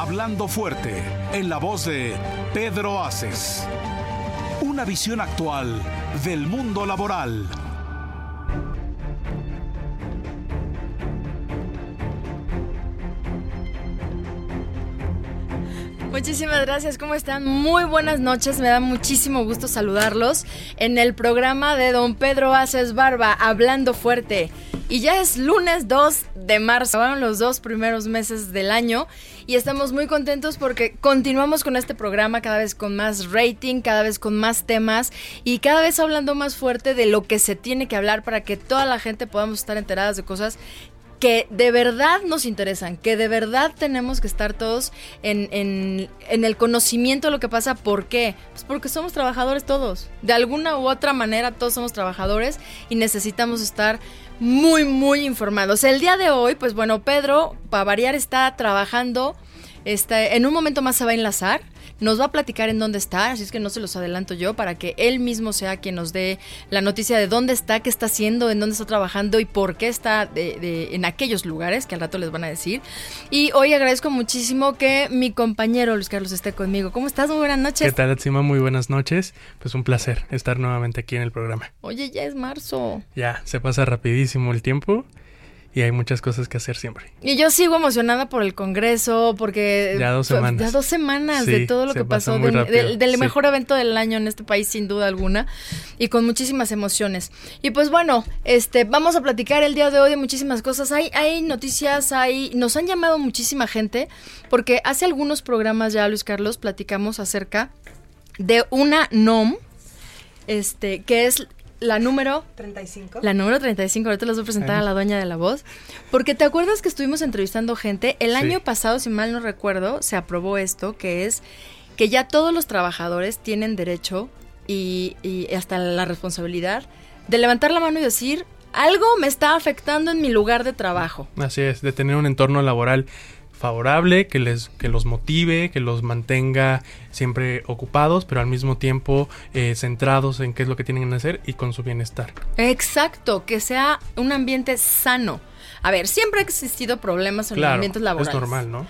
Hablando fuerte, en la voz de Pedro Aces. Una visión actual del mundo laboral. Muchísimas gracias, ¿cómo están? Muy buenas noches, me da muchísimo gusto saludarlos en el programa de Don Pedro Aces Barba, Hablando Fuerte. Y ya es lunes 2 de marzo, van los dos primeros meses del año y estamos muy contentos porque continuamos con este programa cada vez con más rating, cada vez con más temas y cada vez hablando más fuerte de lo que se tiene que hablar para que toda la gente podamos estar enteradas de cosas que de verdad nos interesan, que de verdad tenemos que estar todos en, en, el conocimiento de lo que pasa. ¿Por qué? Pues porque somos trabajadores todos. De alguna u otra manera todos somos trabajadores y necesitamos estar muy, muy informados. El día de hoy, pues bueno, Pedro, para variar, está trabajando. Está, en un momento más se va a enlazar nos va a platicar en dónde está, así es que no se los adelanto yo para que él mismo sea quien nos dé la noticia de dónde está, qué está haciendo, en dónde está trabajando y por qué está de, de, en aquellos lugares que al rato les van a decir. Y hoy agradezco muchísimo que mi compañero Luis Carlos esté conmigo. ¿Cómo estás? Muy buenas noches. ¿Qué tal, Atsima? Muy buenas noches. Pues un placer estar nuevamente aquí en el programa. Oye, ya es marzo. Ya, se pasa rapidísimo el tiempo y hay muchas cosas que hacer siempre. Y yo sigo emocionada por el Congreso, porque... Ya dos semanas. Ya dos semanas sí, de todo lo que pasó, de, de, del sí. mejor evento del año en este país, sin duda alguna, y con muchísimas emociones. Y pues bueno, este, vamos a platicar el día de hoy de muchísimas cosas. Hay, hay noticias, hay... Nos han llamado muchísima gente, porque hace algunos programas ya, Luis Carlos, platicamos acerca de una NOM, este, que es la número 35. La número 35, ahorita les voy a presentar a la dueña de la voz. Porque te acuerdas que estuvimos entrevistando gente. El sí. año pasado, si mal no recuerdo, se aprobó esto, que es que ya todos los trabajadores tienen derecho y, y hasta la responsabilidad de levantar la mano y decir, algo me está afectando en mi lugar de trabajo. Así es, de tener un entorno laboral favorable, que les que los motive, que los mantenga siempre ocupados, pero al mismo tiempo eh, centrados en qué es lo que tienen que hacer y con su bienestar. Exacto, que sea un ambiente sano. A ver, siempre ha existido problemas en claro, los ambientes laborales. Es normal, ¿no?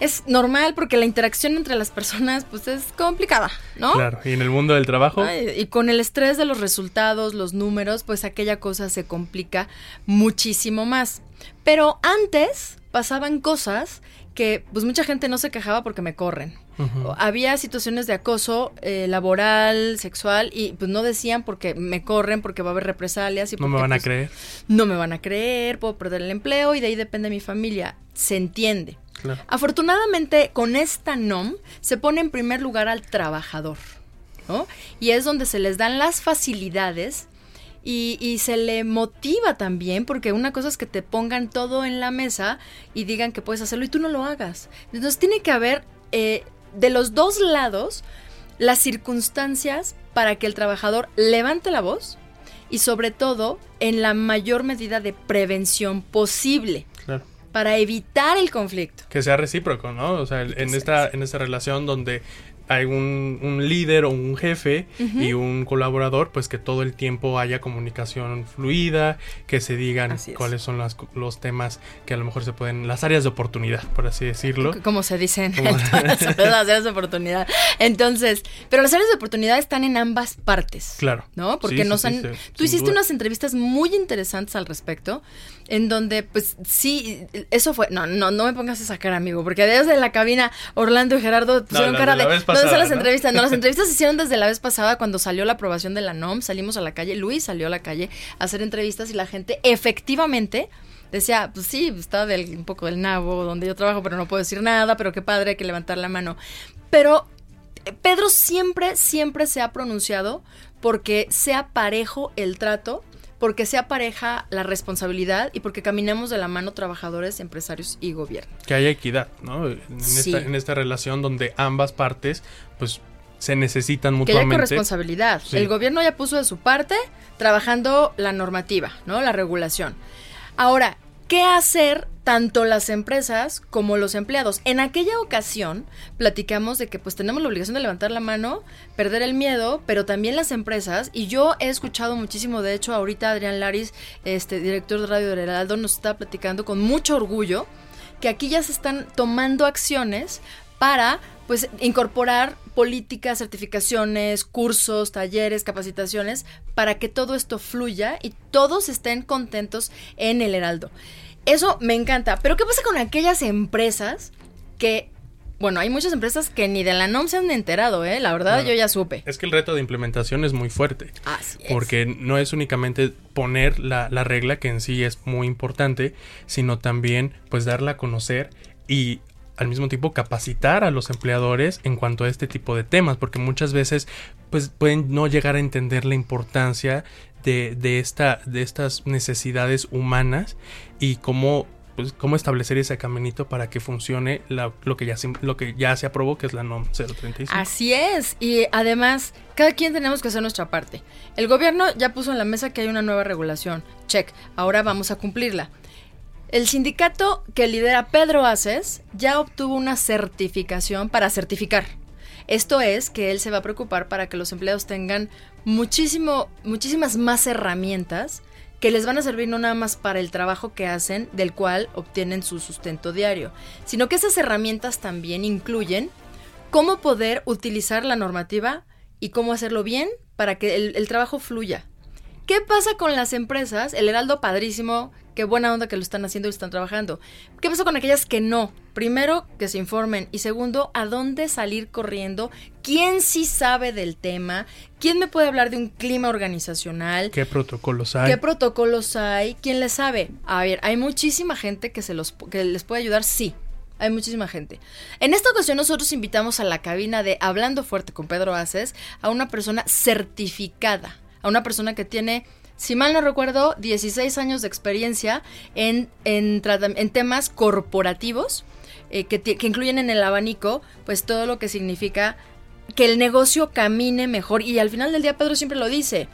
Es normal porque la interacción entre las personas pues es complicada, ¿no? Claro, y en el mundo del trabajo. Ay, y con el estrés de los resultados, los números, pues aquella cosa se complica muchísimo más. Pero antes pasaban cosas que pues mucha gente no se quejaba porque me corren. Uh -huh. Había situaciones de acoso eh, laboral, sexual y pues no decían porque me corren, porque va a haber represalias y no porque, me van a pues, creer. No me van a creer, puedo perder el empleo y de ahí depende mi familia. Se entiende. Claro. Afortunadamente con esta NOM se pone en primer lugar al trabajador. ¿no? Y es donde se les dan las facilidades y, y, se le motiva también, porque una cosa es que te pongan todo en la mesa y digan que puedes hacerlo y tú no lo hagas. Entonces tiene que haber eh, de los dos lados las circunstancias para que el trabajador levante la voz y sobre todo en la mayor medida de prevención posible. Claro. Para evitar el conflicto. Que sea recíproco, ¿no? O sea, en esta, en esta relación donde hay un, un, líder o un jefe uh -huh. y un colaborador, pues que todo el tiempo haya comunicación fluida, que se digan cuáles son las, los temas que a lo mejor se pueden, las áreas de oportunidad, por así decirlo. Como se dicen, las áreas de oportunidad. Entonces, pero las áreas de oportunidad están en ambas partes. Claro. ¿No? Porque sí, nos sí, han... Sí, tú hiciste duda. unas entrevistas muy interesantes al respecto, en donde, pues sí, eso fue... No, no, no me pongas esa cara, amigo, porque desde la cabina Orlando y Gerardo pusieron no, cara de... Pasada, ¿Dónde están las ¿no? entrevistas? No, las entrevistas se hicieron desde la vez pasada cuando salió la aprobación de la NOM, salimos a la calle, Luis salió a la calle a hacer entrevistas y la gente efectivamente decía, pues sí, está del, un poco del nabo donde yo trabajo, pero no puedo decir nada, pero qué padre, hay que levantar la mano. Pero Pedro siempre, siempre se ha pronunciado porque sea parejo el trato porque sea pareja la responsabilidad y porque caminemos de la mano trabajadores, empresarios y gobierno. Que haya equidad, ¿no? En, esta, en esta relación donde ambas partes, pues se necesitan mutuamente. Que haya corresponsabilidad. El gobierno ya puso de su parte trabajando la normativa, ¿no? La regulación. Ahora, ¿qué hacer tanto las empresas como los empleados? En aquella ocasión platicamos de que pues tenemos la obligación de levantar la mano, perder el miedo, pero también las empresas, y yo he escuchado muchísimo, de hecho ahorita Adrián Laris, este director de Radio del Heraldo, nos está platicando con mucho orgullo que aquí ya se están tomando acciones para pues incorporar políticas, certificaciones, cursos, talleres, capacitaciones para que todo esto fluya y todos estén contentos en el Heraldo. Eso me encanta, pero ¿qué pasa con aquellas empresas que bueno, hay muchas empresas que ni de la NOM se han enterado, ¿eh? La verdad, yo ya supe. Es que el reto de implementación es muy fuerte. Así es. Porque no es únicamente poner la, la regla, que en sí es muy importante, sino también, pues, darla a conocer y al mismo tiempo capacitar a los empleadores en cuanto a este tipo de temas, porque muchas veces pues pueden no llegar a entender la importancia de, de, esta, de estas necesidades humanas y cómo, pues, cómo establecer ese caminito para que funcione lo, que ya se, lo que ya se aprobó, que es la NOM 035. Así es, y además cada quien tenemos que hacer nuestra parte. El gobierno ya puso en la mesa que hay una nueva regulación, check, ahora vamos a cumplirla. El sindicato que lidera Pedro Aces ya obtuvo una certificación para certificar. Esto es que él se va a preocupar para que los empleados tengan muchísimo, muchísimas más herramientas que les van a servir no nada más para el trabajo que hacen, del cual obtienen su sustento diario, sino que esas herramientas también incluyen cómo poder utilizar la normativa y cómo hacerlo bien para que el, el trabajo fluya. ¿Qué pasa con las empresas? El Heraldo padrísimo, qué buena onda que lo están haciendo y están trabajando. ¿Qué pasa con aquellas que no? Primero, que se informen. Y segundo, ¿a dónde salir corriendo? ¿Quién sí sabe del tema? ¿Quién me puede hablar de un clima organizacional? ¿Qué protocolos hay? ¿Qué protocolos hay? ¿Quién le sabe? A ver, hay muchísima gente que, se los, que les puede ayudar, sí. Hay muchísima gente. En esta ocasión nosotros invitamos a la cabina de Hablando Fuerte con Pedro Aces a una persona certificada, a una persona que tiene si mal no recuerdo, 16 años de experiencia en, en, temas corporativos eh, que, que, incluyen en el abanico, pues todo lo que significa que el negocio camine mejor. Y al final del día, Pedro siempre lo dice,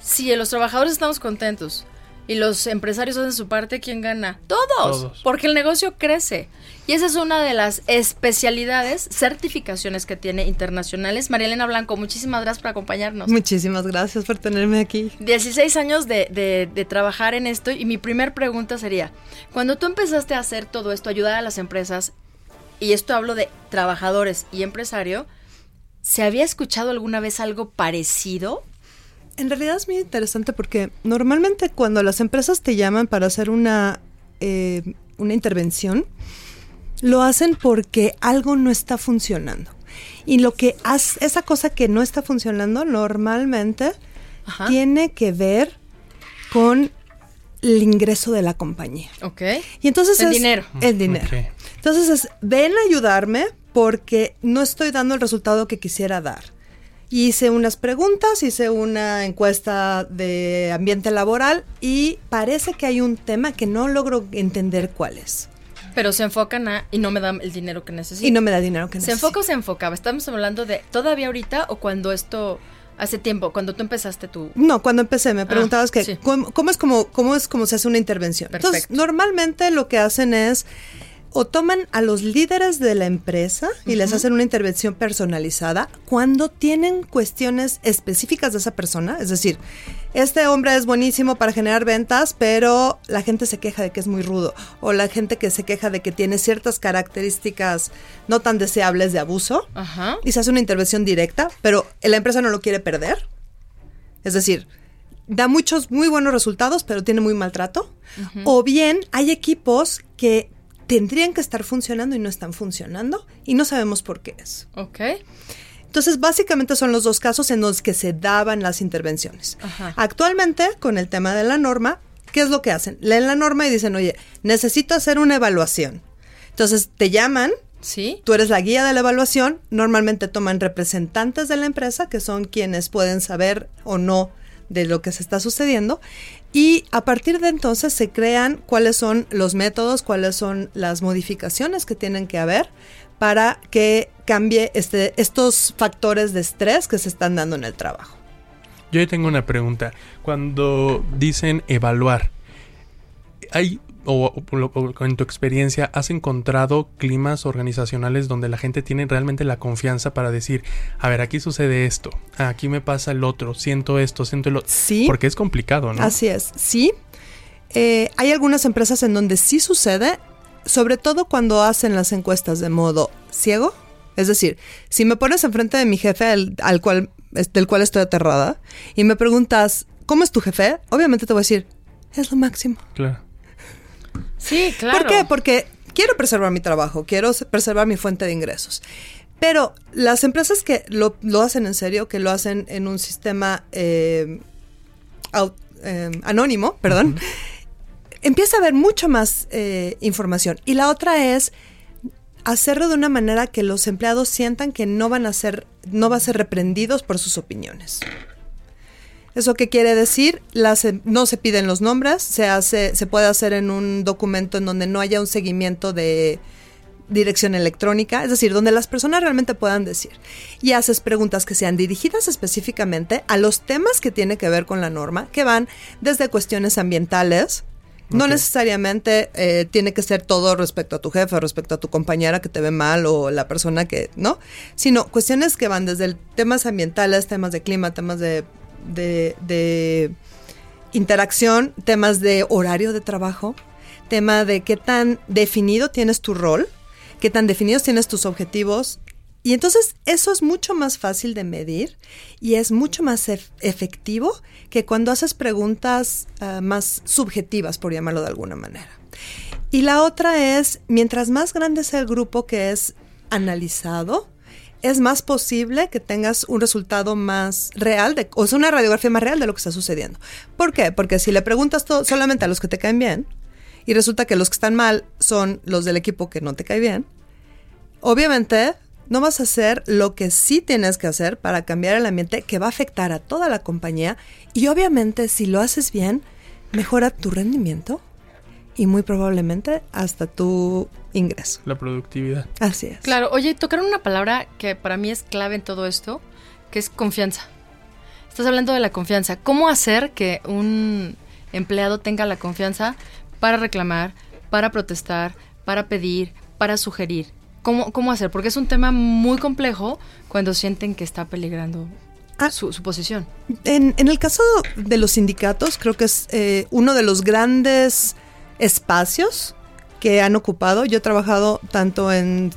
si los trabajadores estamos contentos, y los empresarios hacen su parte, ¿quién gana? Todos, porque el negocio crece. Y esa es una de las especialidades, certificaciones que tiene internacionales. María Elena Blanco, muchísimas gracias por acompañarnos. Muchísimas gracias por tenerme aquí. 16 años de, de, de trabajar en esto y mi primer pregunta sería, cuando tú empezaste a hacer todo esto, ayudar a las empresas, y esto hablo de trabajadores y empresario, ¿se había escuchado alguna vez algo parecido? En realidad es muy interesante porque normalmente cuando las empresas te llaman para hacer una, eh, una intervención, lo hacen porque algo no está funcionando. Y lo que hace, esa cosa que no está funcionando normalmente Ajá. tiene que ver con el ingreso de la compañía. Ok. Y entonces el es dinero. El dinero. Okay. Entonces es, ven a ayudarme porque no estoy dando el resultado que quisiera dar hice unas preguntas, hice una encuesta de ambiente laboral y parece que hay un tema que no logro entender cuál es. Pero se enfocan a y no me da el dinero que necesito. Y no me da dinero que ¿Se necesito. ¿Se enfoca o se enfocaba? ¿Estamos hablando de todavía ahorita o cuando esto hace tiempo, cuando tú empezaste tú? No, cuando empecé me preguntabas ah, que sí. ¿cómo, ¿cómo, es como cómo es como se hace una intervención. Perfecto. Entonces, normalmente lo que hacen es o toman a los líderes de la empresa y uh -huh. les hacen una intervención personalizada cuando tienen cuestiones específicas de esa persona. Es decir, este hombre es buenísimo para generar ventas, pero la gente se queja de que es muy rudo. O la gente que se queja de que tiene ciertas características no tan deseables de abuso. Uh -huh. Y se hace una intervención directa, pero la empresa no lo quiere perder. Es decir, da muchos muy buenos resultados, pero tiene muy maltrato. Uh -huh. O bien hay equipos que tendrían que estar funcionando y no están funcionando y no sabemos por qué es. Ok. Entonces, básicamente son los dos casos en los que se daban las intervenciones. Ajá. Actualmente, con el tema de la norma, ¿qué es lo que hacen? Leen la norma y dicen, oye, necesito hacer una evaluación. Entonces, te llaman. Sí. Tú eres la guía de la evaluación. Normalmente toman representantes de la empresa, que son quienes pueden saber o no de lo que se está sucediendo Y a partir de entonces se crean cuáles son los métodos, cuáles son las modificaciones que tienen que haber para que cambie este, estos factores de estrés que se están dando en el trabajo. Yo tengo una pregunta. Cuando dicen evaluar, ¿hay o, en tu experiencia has encontrado climas organizacionales donde la gente tiene realmente la confianza para decir, a ver, aquí sucede esto, aquí me pasa el otro, siento esto, siento el otro. Sí. Porque es complicado, ¿no? Así es, sí. Eh, hay algunas empresas en donde sí sucede, sobre todo cuando hacen las encuestas de modo ciego. Es decir, si me pones enfrente de mi jefe, al cual, del cual estoy aterrada, y me preguntas, ¿cómo es tu jefe? Obviamente te voy a decir, es lo máximo. Claro. Sí, claro. ¿Por qué? Porque quiero preservar mi trabajo, quiero preservar mi fuente de ingresos. Pero las empresas que lo, hacen en serio, que lo hacen en un sistema eh, eh, anónimo, perdón, empieza a haber mucho más eh, información. Y la otra es hacerlo de una manera que los empleados sientan que no van a ser, no va a ser reprendidos por sus opiniones. ¿Eso qué quiere decir? Las, no se piden los nombres, se, hace, se puede hacer en un documento en donde no haya un seguimiento de dirección electrónica, es decir, donde las personas realmente puedan decir. Y haces preguntas que sean dirigidas específicamente a los temas que tiene que ver con la norma, que van desde cuestiones ambientales, no necesariamente eh, tiene que ser todo respecto a tu jefe, respecto a tu compañera que te ve mal o la persona que, ¿no? Sino cuestiones que van desde temas ambientales, temas de clima, temas de de, interacción, temas de horario de trabajo, tema de qué tan definido tienes tu rol, qué tan definidos tienes tus objetivos. Y entonces eso es mucho más fácil de medir y es mucho más efectivo que cuando haces preguntas ah, más subjetivas, por llamarlo de alguna manera. Y la otra es, mientras más grande sea el grupo que es analizado, es más posible que tengas un resultado más real, de, o sea, una radiografía más real de lo que está sucediendo. ¿Por qué? Porque si le preguntas solamente a los que te caen bien, y resulta que los que están mal son los del equipo que no te cae bien, obviamente no vas a hacer lo que sí tienes que hacer para cambiar el ambiente que va a afectar a toda la compañía y obviamente si lo haces bien, mejora tu rendimiento y muy probablemente hasta tu ingreso. La productividad. Así es. Claro, oye, tocaron una palabra que para mí es clave en todo esto, que es confianza. Estás hablando de la confianza. ¿Cómo hacer que un empleado tenga la confianza para reclamar, para protestar, para pedir, para sugerir? ¿Cómo, cómo hacer? Porque es un tema muy complejo cuando sienten que está peligrando ah, su, posición. En, en, el caso de los sindicatos, creo que es eh, uno de los grandes espacios que han ocupado. Yo he trabajado tanto en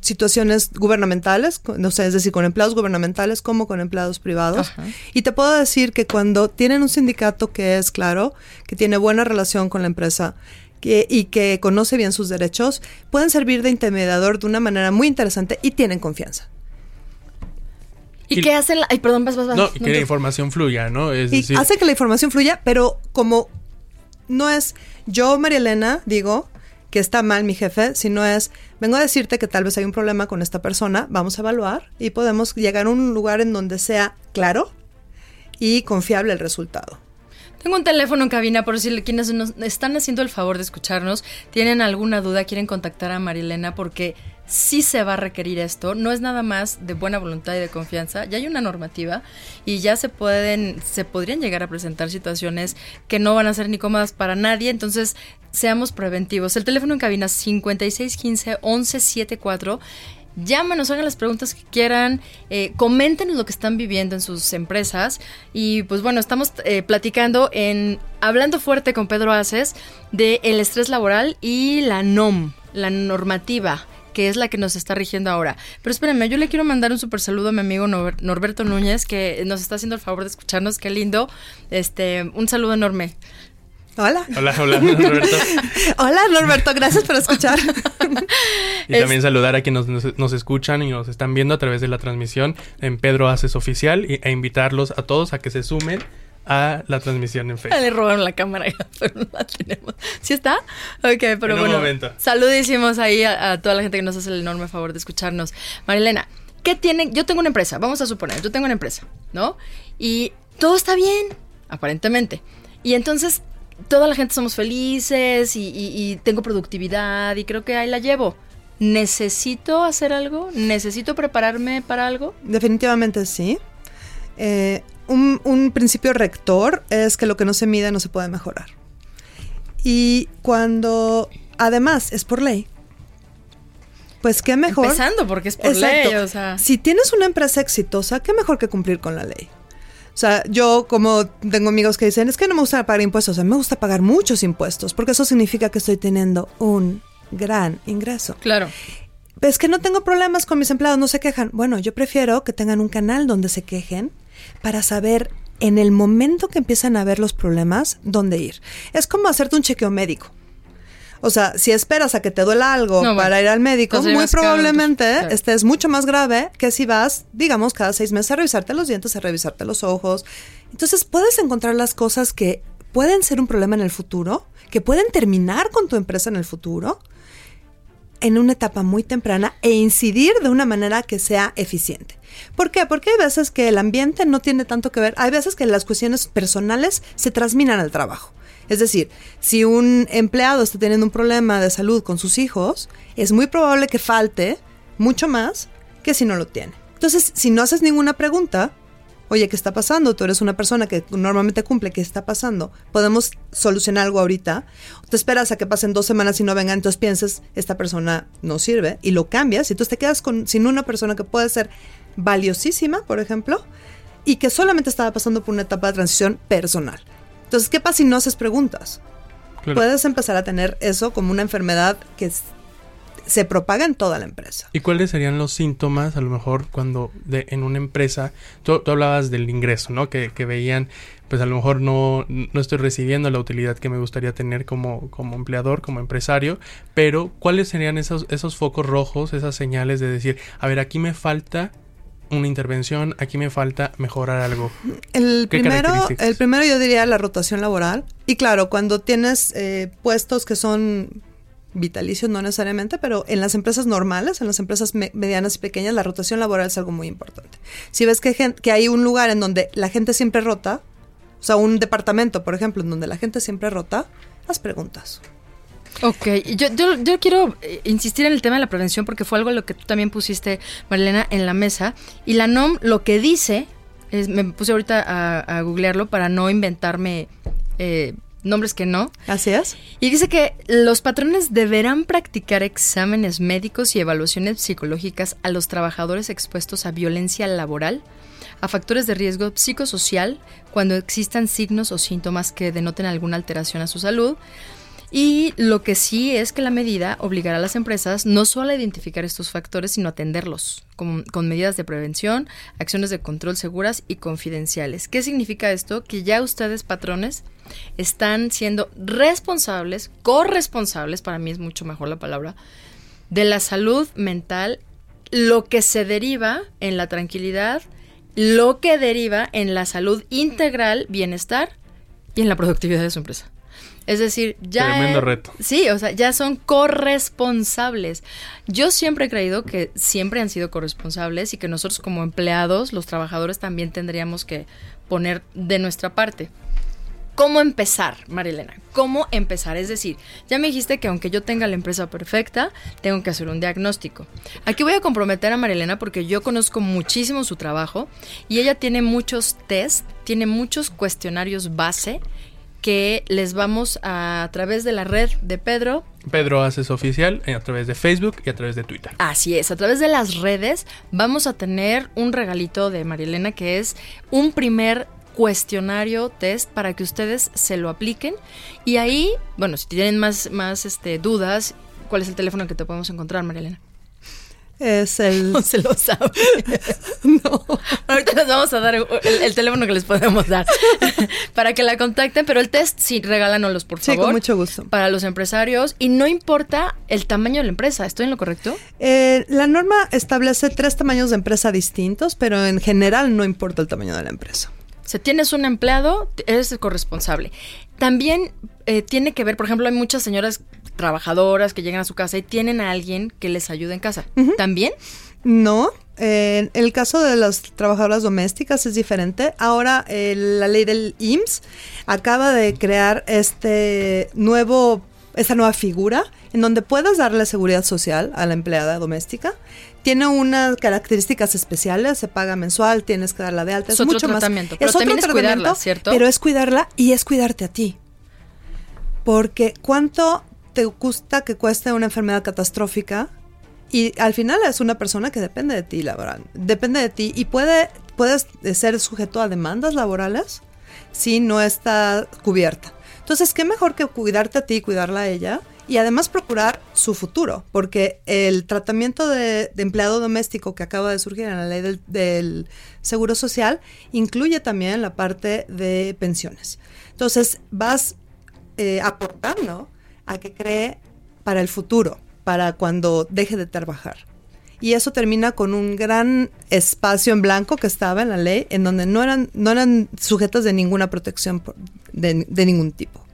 situaciones gubernamentales, no sé, es decir, con empleados gubernamentales como con empleados privados. Y te puedo decir que cuando tienen un sindicato que es claro, que tiene buena relación con la empresa, y que conoce bien sus derechos, pueden servir de intermediador de una manera muy interesante y tienen confianza. ¿Y, qué hacen? ay, perdón, vas, vas, vas. No, y que la información fluya, ¿no? Es y hace que la información fluya, pero como no es yo, María Elena, digo que está mal mi jefe, sino es, vengo a decirte que tal vez hay un problema con esta persona, vamos a evaluar y podemos llegar a un lugar en donde sea claro y confiable el resultado. Tengo un teléfono en cabina por si quienes nos están haciendo el favor de escucharnos, tienen alguna duda, quieren contactar a Marilena porque sí se va a requerir esto, no es nada más de buena voluntad y de confianza, ya hay una normativa y ya se pueden, se podrían llegar a presentar situaciones que no van a ser ni cómodas para nadie, entonces seamos preventivos. El teléfono en cabina 5615 1174 Llámenos, hagan las preguntas que quieran, eh, comenten lo que están viviendo en sus empresas. Y pues bueno, estamos eh, platicando en Hablando Fuerte con Pedro Aces de el estrés laboral y la NOM, la normativa que es la que nos está rigiendo ahora. Pero espérenme, yo le quiero mandar un super saludo a mi amigo Norberto Núñez, que nos está haciendo el favor de escucharnos, qué lindo. Este, un saludo enorme. Hola. Hola, hola, Norberto. hola, Norberto, gracias por escuchar. y también saludar a quienes nos, escuchan y nos están viendo a través de la transmisión en Pedro Haces Oficial e invitarlos a todos a que se sumen a la transmisión en Facebook. Le robaron la cámara, pero no la tenemos. ¿Sí está? Ok, pero bueno. Saludísimos ahí a, a, toda la gente que nos hace el enorme favor de escucharnos. Marilena, ¿qué tienen? Yo tengo una empresa, vamos a suponer, yo tengo una empresa, ¿no? Y todo está bien, aparentemente. Y entonces toda la gente somos felices y, y- y tengo productividad y creo que ahí la llevo. ¿Necesito hacer algo? ¿Necesito prepararme para algo? Definitivamente sí. Eh, un, un principio rector es que lo que no se mide no se puede mejorar. Y cuando, además, es por ley, pues qué mejor. Empezando porque es por Exacto. ley, o sea. Si tienes una empresa exitosa, qué mejor que cumplir con la ley. O sea, yo como tengo amigos que dicen, es que no me gusta pagar impuestos, o sea, me gusta pagar muchos impuestos, porque eso significa que estoy teniendo un gran ingreso. Claro. Es que no tengo problemas con mis empleados, no se quejan. Bueno, yo prefiero que tengan un canal donde se quejen para saber en el momento que empiezan a ver los problemas, dónde ir. Es como hacerte un chequeo médico. O sea, si esperas a que te duela algo No, bueno, para ir al médico, muy probablemente claro. estés mucho más grave que si vas, digamos, cada seis meses a revisarte los dientes, a revisarte los ojos. Entonces puedes encontrar las cosas que pueden ser un problema en el futuro, que pueden terminar con tu empresa en el futuro, en una etapa muy temprana e incidir de una manera que sea eficiente. ¿Por qué? Porque hay veces que el ambiente no tiene tanto que ver, hay veces que las cuestiones personales se transminan al trabajo. Es decir, si un empleado está teniendo un problema de salud con sus hijos, es muy probable que falte mucho más que si no lo tiene. Entonces, si no haces ninguna pregunta, oye, ¿qué está pasando? Tú eres una persona que normalmente cumple, ¿qué está pasando? ¿Podemos solucionar algo ahorita? Te esperas a que pasen dos semanas y no vengan, entonces piensas, esta persona no sirve, y lo cambias, y entonces te quedas sin una persona que puede ser valiosísima, por ejemplo, y que solamente estaba pasando por una etapa de transición personal. Entonces, ¿qué pasa si no haces preguntas? Claro. Puedes empezar a tener eso como una enfermedad que se propaga en toda la empresa. ¿Y cuáles serían los síntomas, a lo mejor, cuando de, en una empresa, tú, tú hablabas del ingreso, ¿no? Que, que veían, pues a lo mejor no, no estoy recibiendo la utilidad que me gustaría tener como, como empleador, como empresario, pero ¿cuáles serían esos, esos focos rojos, esas señales de decir, a ver, aquí me falta una intervención, aquí me falta mejorar algo? El ¿Qué primero, el primero yo diría la rotación laboral. Y claro, cuando tienes eh, puestos que son vitalicios, no necesariamente, pero en las empresas normales, en las empresas me- medianas y pequeñas, la rotación laboral es algo muy importante. Si ves que, que hay un lugar en donde la gente siempre rota, o sea, un departamento, por ejemplo, en donde la gente siempre rota, haz preguntas. Ok, yo, yo quiero eh, insistir en el tema de la prevención porque fue algo lo que tú también pusiste, Marilena, en la mesa. Y la NOM lo que dice, es, me puse ahorita a, a googlearlo para no inventarme eh, nombres que no. Así es. Y dice que los patrones deberán practicar exámenes médicos y evaluaciones psicológicas a los trabajadores expuestos a violencia laboral, a factores de riesgo psicosocial, cuando existan signos o síntomas que denoten alguna alteración a su salud. Y lo que sí es que la medida obligará a las empresas no solo a identificar estos factores, sino a atenderlos con, con medidas de prevención, acciones de control seguras y confidenciales. ¿Qué significa esto? Que ya ustedes, patrones, están siendo responsables, corresponsables, para mí es mucho mejor la palabra, de la salud mental, lo que se deriva en la tranquilidad, lo que deriva en la salud integral, bienestar y en la productividad de su empresa. Es decir, ya... Tremendo reto. Sí, o sea, ya son corresponsables. Yo siempre he creído que siempre han sido corresponsables y que nosotros como empleados, los trabajadores, también tendríamos que poner de nuestra parte. ¿Cómo empezar, Marilena? ¿Cómo empezar? Es decir, ya me dijiste que aunque yo tenga la empresa perfecta, tengo que hacer un diagnóstico. Aquí voy a comprometer a Marilena porque yo conozco muchísimo su trabajo y ella tiene muchos test, tiene muchos cuestionarios base que les vamos a, a través de la red de Pedro Pedro Haces Oficial eh, a través de Facebook y a través de Twitter. Así es, a través de las redes vamos a tener un regalito de Marilena que es un primer cuestionario test para que ustedes se lo apliquen y ahí, bueno, si tienen más, más este, dudas, ¿cuál es el teléfono que te podemos encontrar, Marilena? Es el... No se lo sabe. no. Ahorita les vamos a dar el, el teléfono que les podemos dar para que la contacten, pero el test sí, regálanoslos, por Sí, favor. con mucho gusto. Para los empresarios y no importa el tamaño de la empresa, ¿estoy en lo correcto? Eh, la norma establece tres tamaños de empresa distintos, pero en general no importa el tamaño de la empresa. Si tienes un empleado, eres el corresponsable. También eh, tiene que ver, por ejemplo, hay muchas señoras trabajadoras que llegan a su casa y tienen a alguien que les ayude en casa. ¿También? No, En el caso de las trabajadoras domésticas es diferente. Ahora eh, la ley del IMSS acaba de crear este nuevo, esta nueva figura en donde puedes darle seguridad social a la empleada doméstica. Tiene unas características especiales, se paga mensual, tienes que darla de alta. Es, otro mucho tratamiento, más. pero es otro es tratamiento, cuidarla, ¿cierto? Pero es cuidarla y es cuidarte a ti. Porque ¿cuánto te gusta que cueste una enfermedad catastrófica? Y al final es una persona que depende de ti, laboral. Depende de ti y puede, puedes ser sujeto a demandas laborales si no está cubierta. Entonces, ¿qué mejor que cuidarte a ti y cuidarla a ella? Y además procurar su futuro, porque el tratamiento de, empleado doméstico que acaba de surgir en la ley del, Seguro Social incluye también la parte de pensiones. Entonces, vas eh, aportando a que cree para el futuro, para cuando deje de trabajar. Y eso termina con un gran espacio en blanco que estaba en la ley, en donde no eran, no eran sujetas de ninguna protección de, de ningún tipo.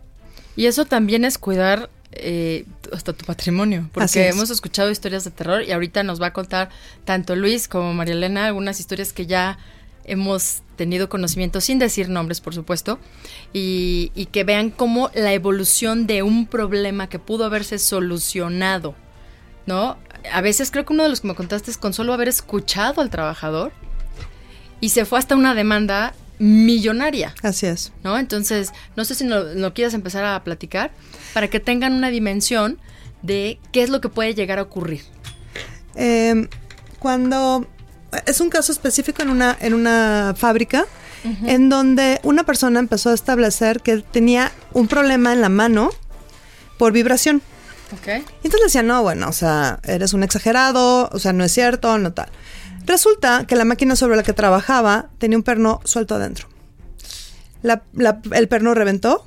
Y eso también es cuidar eh, hasta tu patrimonio, porque es. hemos escuchado historias de terror y ahorita nos va a contar tanto Luis como María Elena algunas historias que ya hemos tenido conocimiento, sin decir nombres, por supuesto, y, y que vean cómo la evolución de un problema que pudo haberse solucionado, ¿no? A veces creo que uno de los que me contaste es con solo haber escuchado al trabajador y se fue hasta una demanda millonaria. Así es. ¿no? Entonces, no sé si lo, lo quieras empezar a platicar para que tengan una dimensión de qué es lo que puede llegar a ocurrir. Eh, cuando es un caso específico en una, en una fábrica en donde una persona empezó a establecer que tenía un problema en la mano por vibración. Entonces le decían, no, bueno, o sea, eres un exagerado, o sea, no es cierto, no tal. Resulta que la máquina sobre la que trabajaba tenía un perno suelto adentro. La- la- el perno reventó,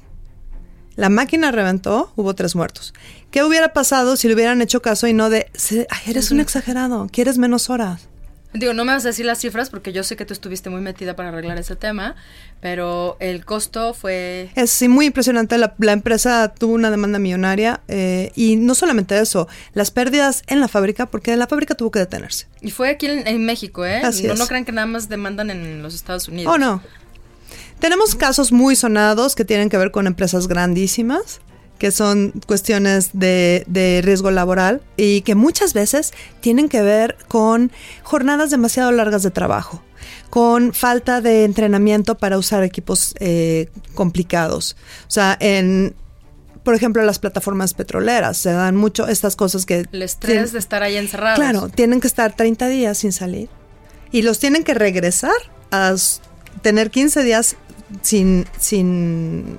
la máquina reventó, hubo tres muertos. ¿Qué hubiera pasado si le hubieran hecho caso y no de, "Se- ay, eres un exagerado, quieres menos horas? Digo, no me vas a decir las cifras porque yo sé que tú estuviste muy metida para arreglar ese tema, pero el costo fue... Es sí, muy impresionante. La, la empresa tuvo una demanda millonaria eh, y no solamente eso, las pérdidas en la fábrica, porque la fábrica tuvo que detenerse. Y fue aquí en, en México, ¿eh? Así no, es. no crean que nada más demandan en los Estados Unidos. Oh, no. Tenemos casos muy sonados que tienen que ver con empresas grandísimas, que son cuestiones de, de riesgo laboral y que muchas veces tienen que ver con jornadas demasiado largas de trabajo, con falta de entrenamiento para usar equipos eh, complicados. O sea, en, por ejemplo, las plataformas petroleras se dan mucho estas cosas que... El estrés de estar ahí encerrados. Claro, tienen que estar 30 días sin salir y los tienen que regresar a tener 15 días sin, sin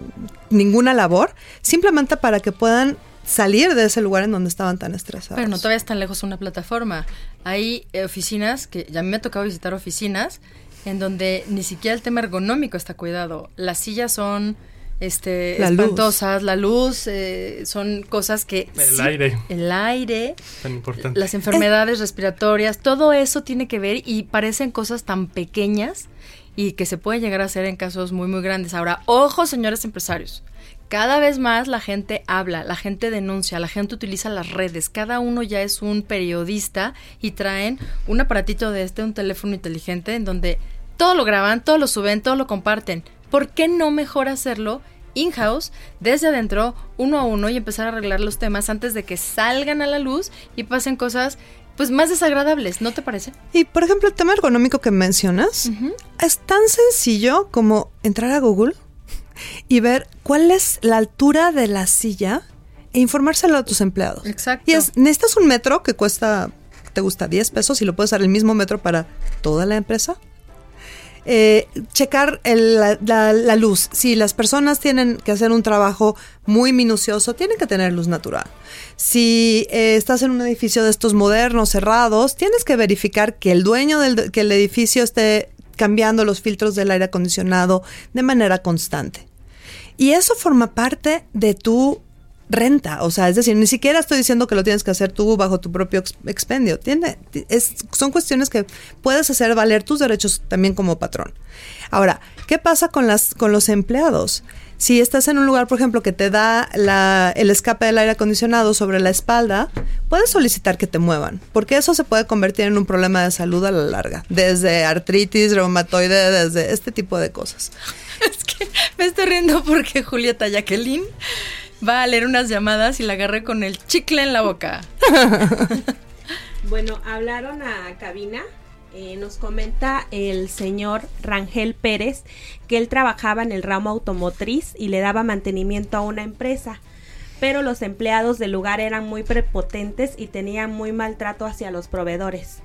ninguna labor, simplemente para que puedan salir de ese lugar en donde estaban tan estresados. Pero no todavía es tan lejos una plataforma. Hay eh, oficinas, que ya a mí me ha tocado visitar oficinas, en donde ni siquiera el tema ergonómico está cuidado. Las sillas son este, La luz. espantosas, la luz, eh, son cosas que... El aire. El aire, Tan importante. las enfermedades respiratorias, todo eso tiene que ver y parecen cosas tan pequeñas y que se pueden llegar a hacer en casos muy, muy grandes. Ahora, ojo, señores empresarios. Cada vez más la gente habla, la gente denuncia, la gente utiliza las redes. Cada uno ya es un periodista y traen un aparatito de este, un teléfono inteligente, en donde todo lo graban, todo lo suben, todo lo comparten. ¿Por qué no mejor hacerlo in-house, desde adentro, uno a uno y empezar a arreglar los temas antes de que salgan a la luz y pasen cosas pues más desagradables, ¿no te parece? Y por ejemplo, el tema ergonómico que mencionas es tan sencillo como entrar a Google y ver cuál es la altura de la silla e informárselo a tus empleados. Exacto. Y es, necesitas un metro que cuesta, te gusta 10 pesos y lo puedes usar el mismo metro para toda la empresa. Eh, checar la luz. Si las personas tienen que hacer un trabajo muy minucioso, tienen que tener luz natural. Si eh, estás en un edificio de estos modernos, cerrados, tienes que verificar que el dueño del que el edificio esté cambiando los filtros del aire acondicionado de manera constante. Y eso forma parte de tu renta. O sea, es decir, ni siquiera estoy diciendo que lo tienes que hacer tú bajo tu propio ex- expendio. Tiene, es- son cuestiones que puedes hacer valer tus derechos también como patrón. Ahora, ¿qué pasa con, las, con los empleados? si estás en un lugar, por ejemplo, que te da la, el escape del aire acondicionado sobre la espalda, puedes solicitar que te muevan, porque eso se puede convertir en un problema de salud a la larga, desde artritis, reumatoide, desde este tipo de cosas. Es que me estoy riendo porque Julieta Jacqueline va a leer unas llamadas y la agarré con el chicle en la boca. bueno, hablaron a cabina. Eh, nos comenta el señor Rangel Pérez que él trabajaba en el ramo automotriz y le daba mantenimiento a una empresa, pero los empleados del lugar eran muy prepotentes y tenían muy maltrato hacia los proveedores.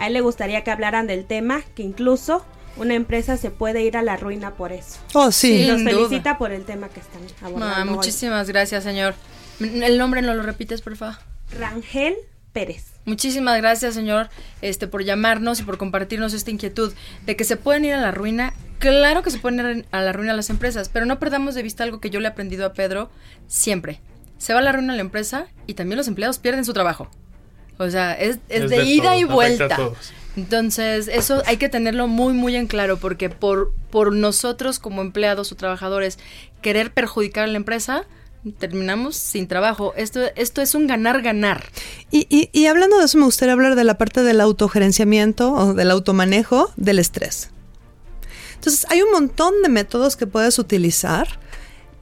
A él le gustaría que hablaran del tema, que incluso una empresa se puede ir a la ruina por eso. Oh, sí. Y los felicita por el tema que están abordando. muchísimas gracias, señor. El nombre no lo repites, por favor. Rangel Pérez. Muchísimas gracias, señor, este, por llamarnos y por compartirnos esta inquietud de que se pueden ir a la ruina. Claro que se pueden ir a la ruina las empresas, pero no perdamos de vista algo que yo le he aprendido a Pedro siempre. Se va a la ruina la empresa y también los empleados pierden su trabajo. O sea, es, de, ida y vuelta. Entonces, eso hay que tenerlo muy, muy en claro, porque por, por nosotros como empleados o trabajadores querer perjudicar a la empresa, terminamos sin trabajo. Esto, esto es un ganar-ganar. Y, y, hablando de eso, me gustaría hablar de la parte del autogerenciamiento o del automanejo del estrés. Entonces, hay un montón de métodos que puedes utilizar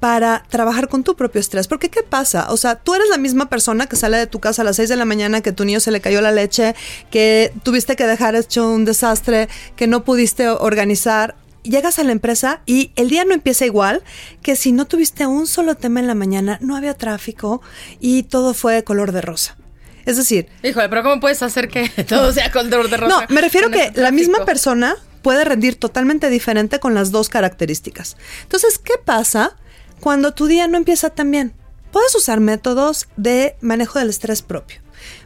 para trabajar con tu propio estrés. Porque ¿qué pasa? O sea, tú eres la misma persona que sale de tu casa a las 6 de la mañana, que tu niño se le cayó la leche, que tuviste que dejar hecho un desastre, que no pudiste organizar. Llegas a la empresa y el día no empieza igual que si no tuviste un solo tema en la mañana, no había tráfico y todo fue de color de rosa. Es decir... Híjole, pero ¿cómo puedes hacer que todo sea color de rosa? No, me refiero que la misma persona puede rendir totalmente diferente con las dos características. Entonces, ¿qué pasa? Cuando tu día no empieza tan bien. Puedes usar métodos de manejo del estrés propio.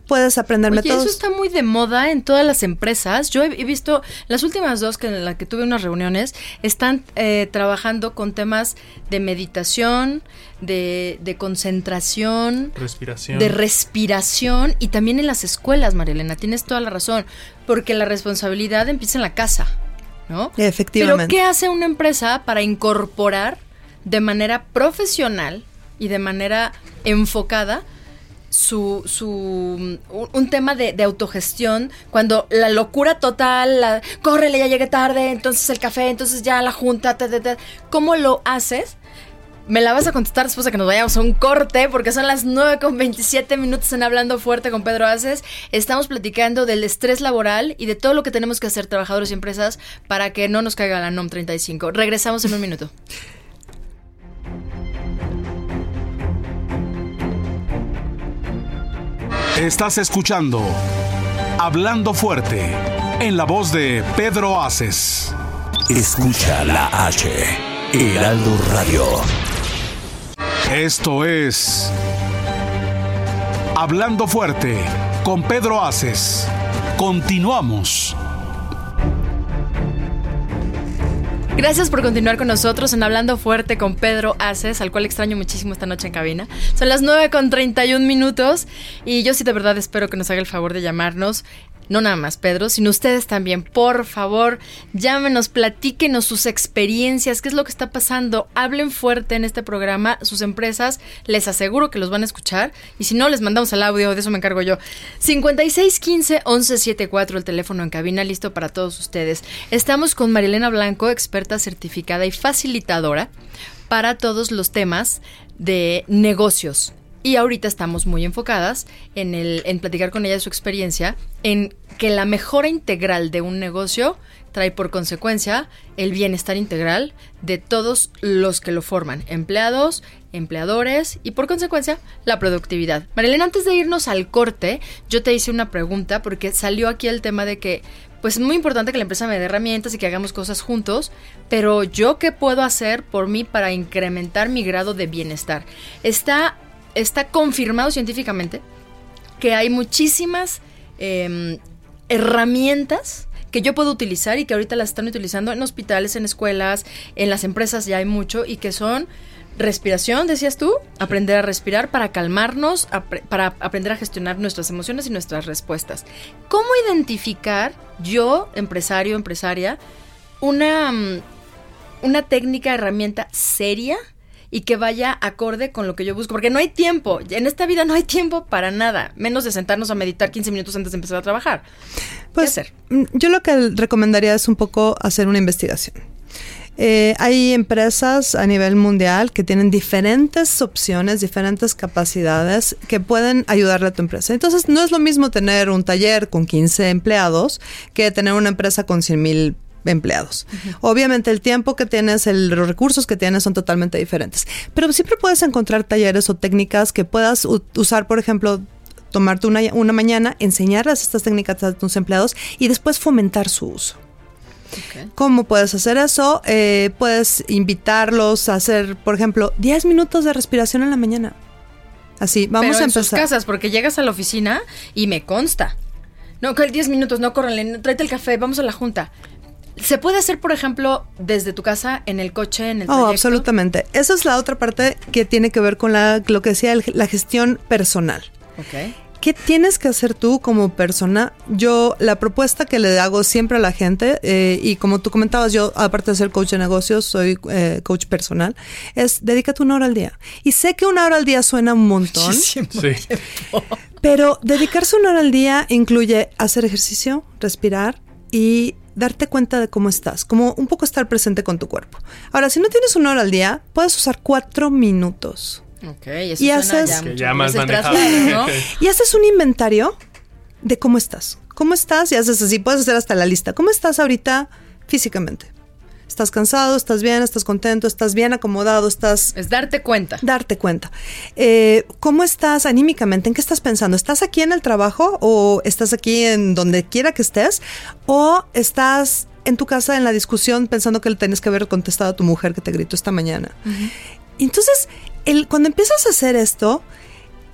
Puedes aprender Oye, métodos. Eso está muy de moda en todas las empresas. Yo he, visto las últimas dos que en las que tuve unas reuniones están eh, trabajando con temas de meditación, de, de, concentración, respiración. de respiración y también en las escuelas, Marilena. Tienes toda la razón, porque la responsabilidad empieza en la casa, ¿no? Efectivamente. Pero ¿qué hace una empresa para incorporar de manera profesional y de manera enfocada su, su un, tema de, autogestión cuando la locura total, la, córrele, ya llegué tarde, entonces el café, entonces ya la junta, ¿cómo lo haces? Me la vas a contestar después de que nos vayamos a un corte, porque son las 9 con 27 minutos en Hablando Fuerte con Pedro Aces. Estamos platicando del estrés laboral y de todo lo que tenemos que hacer trabajadores y empresas para que no nos caiga la NOM 35. Regresamos en un minuto. Estás escuchando Hablando Fuerte en la voz de Pedro Aces. Escucha la H, Heraldo Radio. Esto es Hablando Fuerte con Pedro Aces. Continuamos. Gracias por continuar con nosotros en Hablando Fuerte con Pedro Aces, al cual extraño muchísimo esta noche en cabina. Son las 9 con 31 minutos y yo sí de verdad espero que nos haga el favor de llamarnos no nada más Pedro, sino ustedes también. Por favor, llámenos, platíquenos sus experiencias, qué es lo que está pasando. Hablen fuerte en este programa, sus empresas, les aseguro que los van a escuchar. Y si no, les mandamos el audio, de eso me encargo yo. 5615 1174, el teléfono en cabina, listo para todos ustedes. Estamos con Marilena Blanco, experta certificada y facilitadora para todos los temas de negocios. Y ahorita estamos muy enfocadas en, el, en platicar con ella de su experiencia, en que la mejora integral de un negocio trae por consecuencia el bienestar integral de todos los que lo forman, empleados, empleadores y por consecuencia la productividad. Marilena, antes de irnos al corte, yo te hice una pregunta porque salió aquí el tema de que pues es muy importante que la empresa me dé herramientas y que hagamos cosas juntos, pero yo qué puedo hacer por mí para incrementar mi grado de bienestar. Está está confirmado científicamente que hay muchísimas em, herramientas que yo puedo utilizar y que ahorita las están utilizando en hospitales, en escuelas, en las empresas ya hay mucho y que son respiración, decías tú, aprender a respirar para calmarnos, para aprender a gestionar nuestras emociones y nuestras respuestas. ¿Cómo identificar yo, empresario, empresaria, una, mm, una técnica, herramienta seria y que vaya acorde con lo que yo busco. Porque no hay tiempo. En esta vida no hay tiempo para nada. Menos de sentarnos a meditar 15 minutos antes de empezar a trabajar. Pues, hacer? Mm, yo lo que recomendaría es un poco hacer una investigación. Eh, hay empresas a nivel mundial que tienen diferentes opciones, diferentes capacidades que pueden ayudarle a tu empresa. Entonces, no es lo mismo tener un taller con 15 empleados que tener una empresa con 100 mil empleados. Obviamente el tiempo que tienes, los recursos que tienes son totalmente diferentes, pero siempre puedes encontrar talleres o técnicas que puedas usar, por ejemplo, tomarte una, una mañana, enseñarles estas técnicas a tus empleados y después fomentar su uso. ¿Cómo puedes hacer eso? Eh, puedes invitarlos a hacer, por ejemplo, 10 minutos de respiración en la mañana. Así, vamos a empezar. En sus casas, porque llegas a la oficina y me consta. No, que 10 minutos, no corren, tráete el café, vamos a la junta. ¿Se puede hacer, por ejemplo, desde tu casa, en el coche, en el Oh, absolutamente. Esa es la otra parte que tiene que ver con la, lo que decía, la gestión personal. Ok. ¿Qué tienes que hacer tú como persona? Yo, la propuesta que le hago siempre a la gente, eh, y como tú comentabas, yo, aparte de ser coach de negocios, soy eh, coach personal, es dedícate una hora al día. Y sé que una hora al día suena un montón. Sí. Pero dedicarse una hora al día incluye hacer ejercicio, respirar y darte cuenta de cómo estás, como un poco estar presente con tu cuerpo. Ahora, si no tienes una hora al día, puedes usar cuatro minutos. Ok, eso y haces, ya, más Y haces un inventario de cómo estás. ¿Cómo estás? Y haces así, puedes hacer hasta la lista. ¿Cómo estás ahorita físicamente? ¿Estás cansado? ¿Estás bien? ¿Estás contento? ¿Estás bien acomodado? ¿Estás...? Es darte cuenta. Darte cuenta. Eh, ¿Cómo estás anímicamente? ¿En qué estás pensando? ¿Estás aquí en el trabajo o estás aquí en donde quiera que estés? ¿O estás en tu casa en la discusión pensando que le tienes que haber contestado a tu mujer que te gritó esta mañana? Entonces, el, cuando empiezas a hacer esto...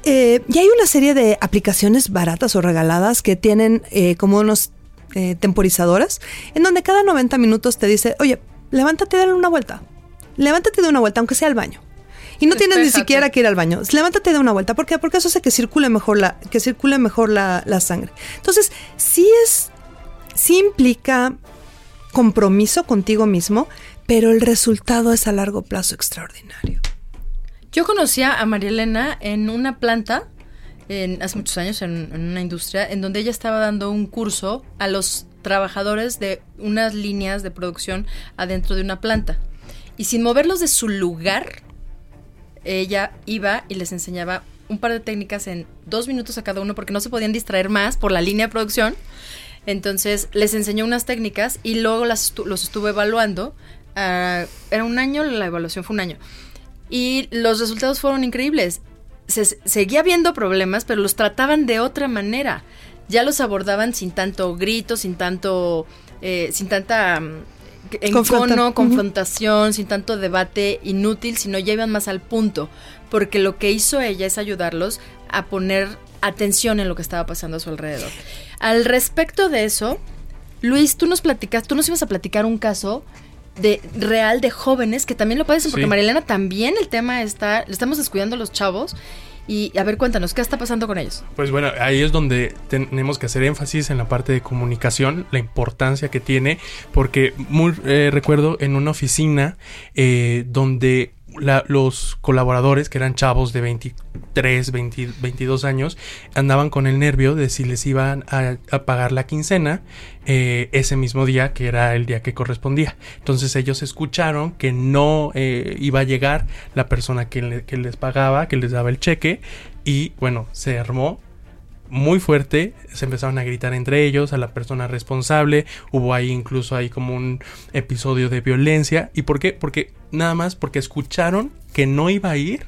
Eh, ya hay una serie de aplicaciones baratas o regaladas que tienen eh, como unos eh, temporizadoras, en donde cada 90 minutos te dice, oye, levántate y dale una vuelta. Levántate de una vuelta, aunque sea al baño. Y no tienes ni siquiera que ir al baño. Levántate de una vuelta. ¿Por qué? Porque eso hace que circule mejor la, que circule mejor la, la sangre. Entonces, sí es, sí implica compromiso contigo mismo, pero el resultado es a largo plazo extraordinario. Yo conocía a María Elena en una planta hace muchos años en, una industria en donde ella estaba dando un curso a los trabajadores de unas líneas de producción adentro de una planta. Y sin moverlos de su lugar, ella iba y les enseñaba un par de técnicas en dos minutos a cada uno porque no se podían distraer más por la línea de producción. Entonces les enseñó unas técnicas y luego las los estuve evaluando. Ah, era un año, la evaluación fue un año. Y los resultados fueron increíbles se, seguía viendo problemas, pero los trataban de otra manera. Ya los abordaban sin tanto grito, sin tanto, eh, sin tanta mm, encono, confrontación, sin tanto debate inútil, sino ya iban más al punto, porque lo que hizo ella es ayudarlos a poner atención en lo que estaba pasando a su alrededor. Al respecto de eso, Luis, tú nos platicas, tú nos ibas a platicar un caso de real de jóvenes que también lo padecen, porque Marilena también el tema está, le estamos descuidando a los chavos. Y a ver, cuéntanos, ¿qué está pasando con ellos? Pues bueno, ahí es donde tenemos que hacer énfasis en la parte de comunicación, la importancia que tiene, porque muy, eh, recuerdo en una oficina eh, donde los colaboradores, que eran chavos de 23, 22 años, andaban con el nervio de si les iban a, pagar la quincena eh, ese mismo día, que era el día que correspondía. Entonces ellos escucharon que no eh, iba a llegar la persona que les pagaba, que les daba el cheque, y bueno, se armó muy fuerte, se empezaron a gritar entre ellos, a la persona responsable, hubo ahí incluso ahí como un episodio de violencia. ¿Y por qué? Porque nada más porque escucharon que no iba a ir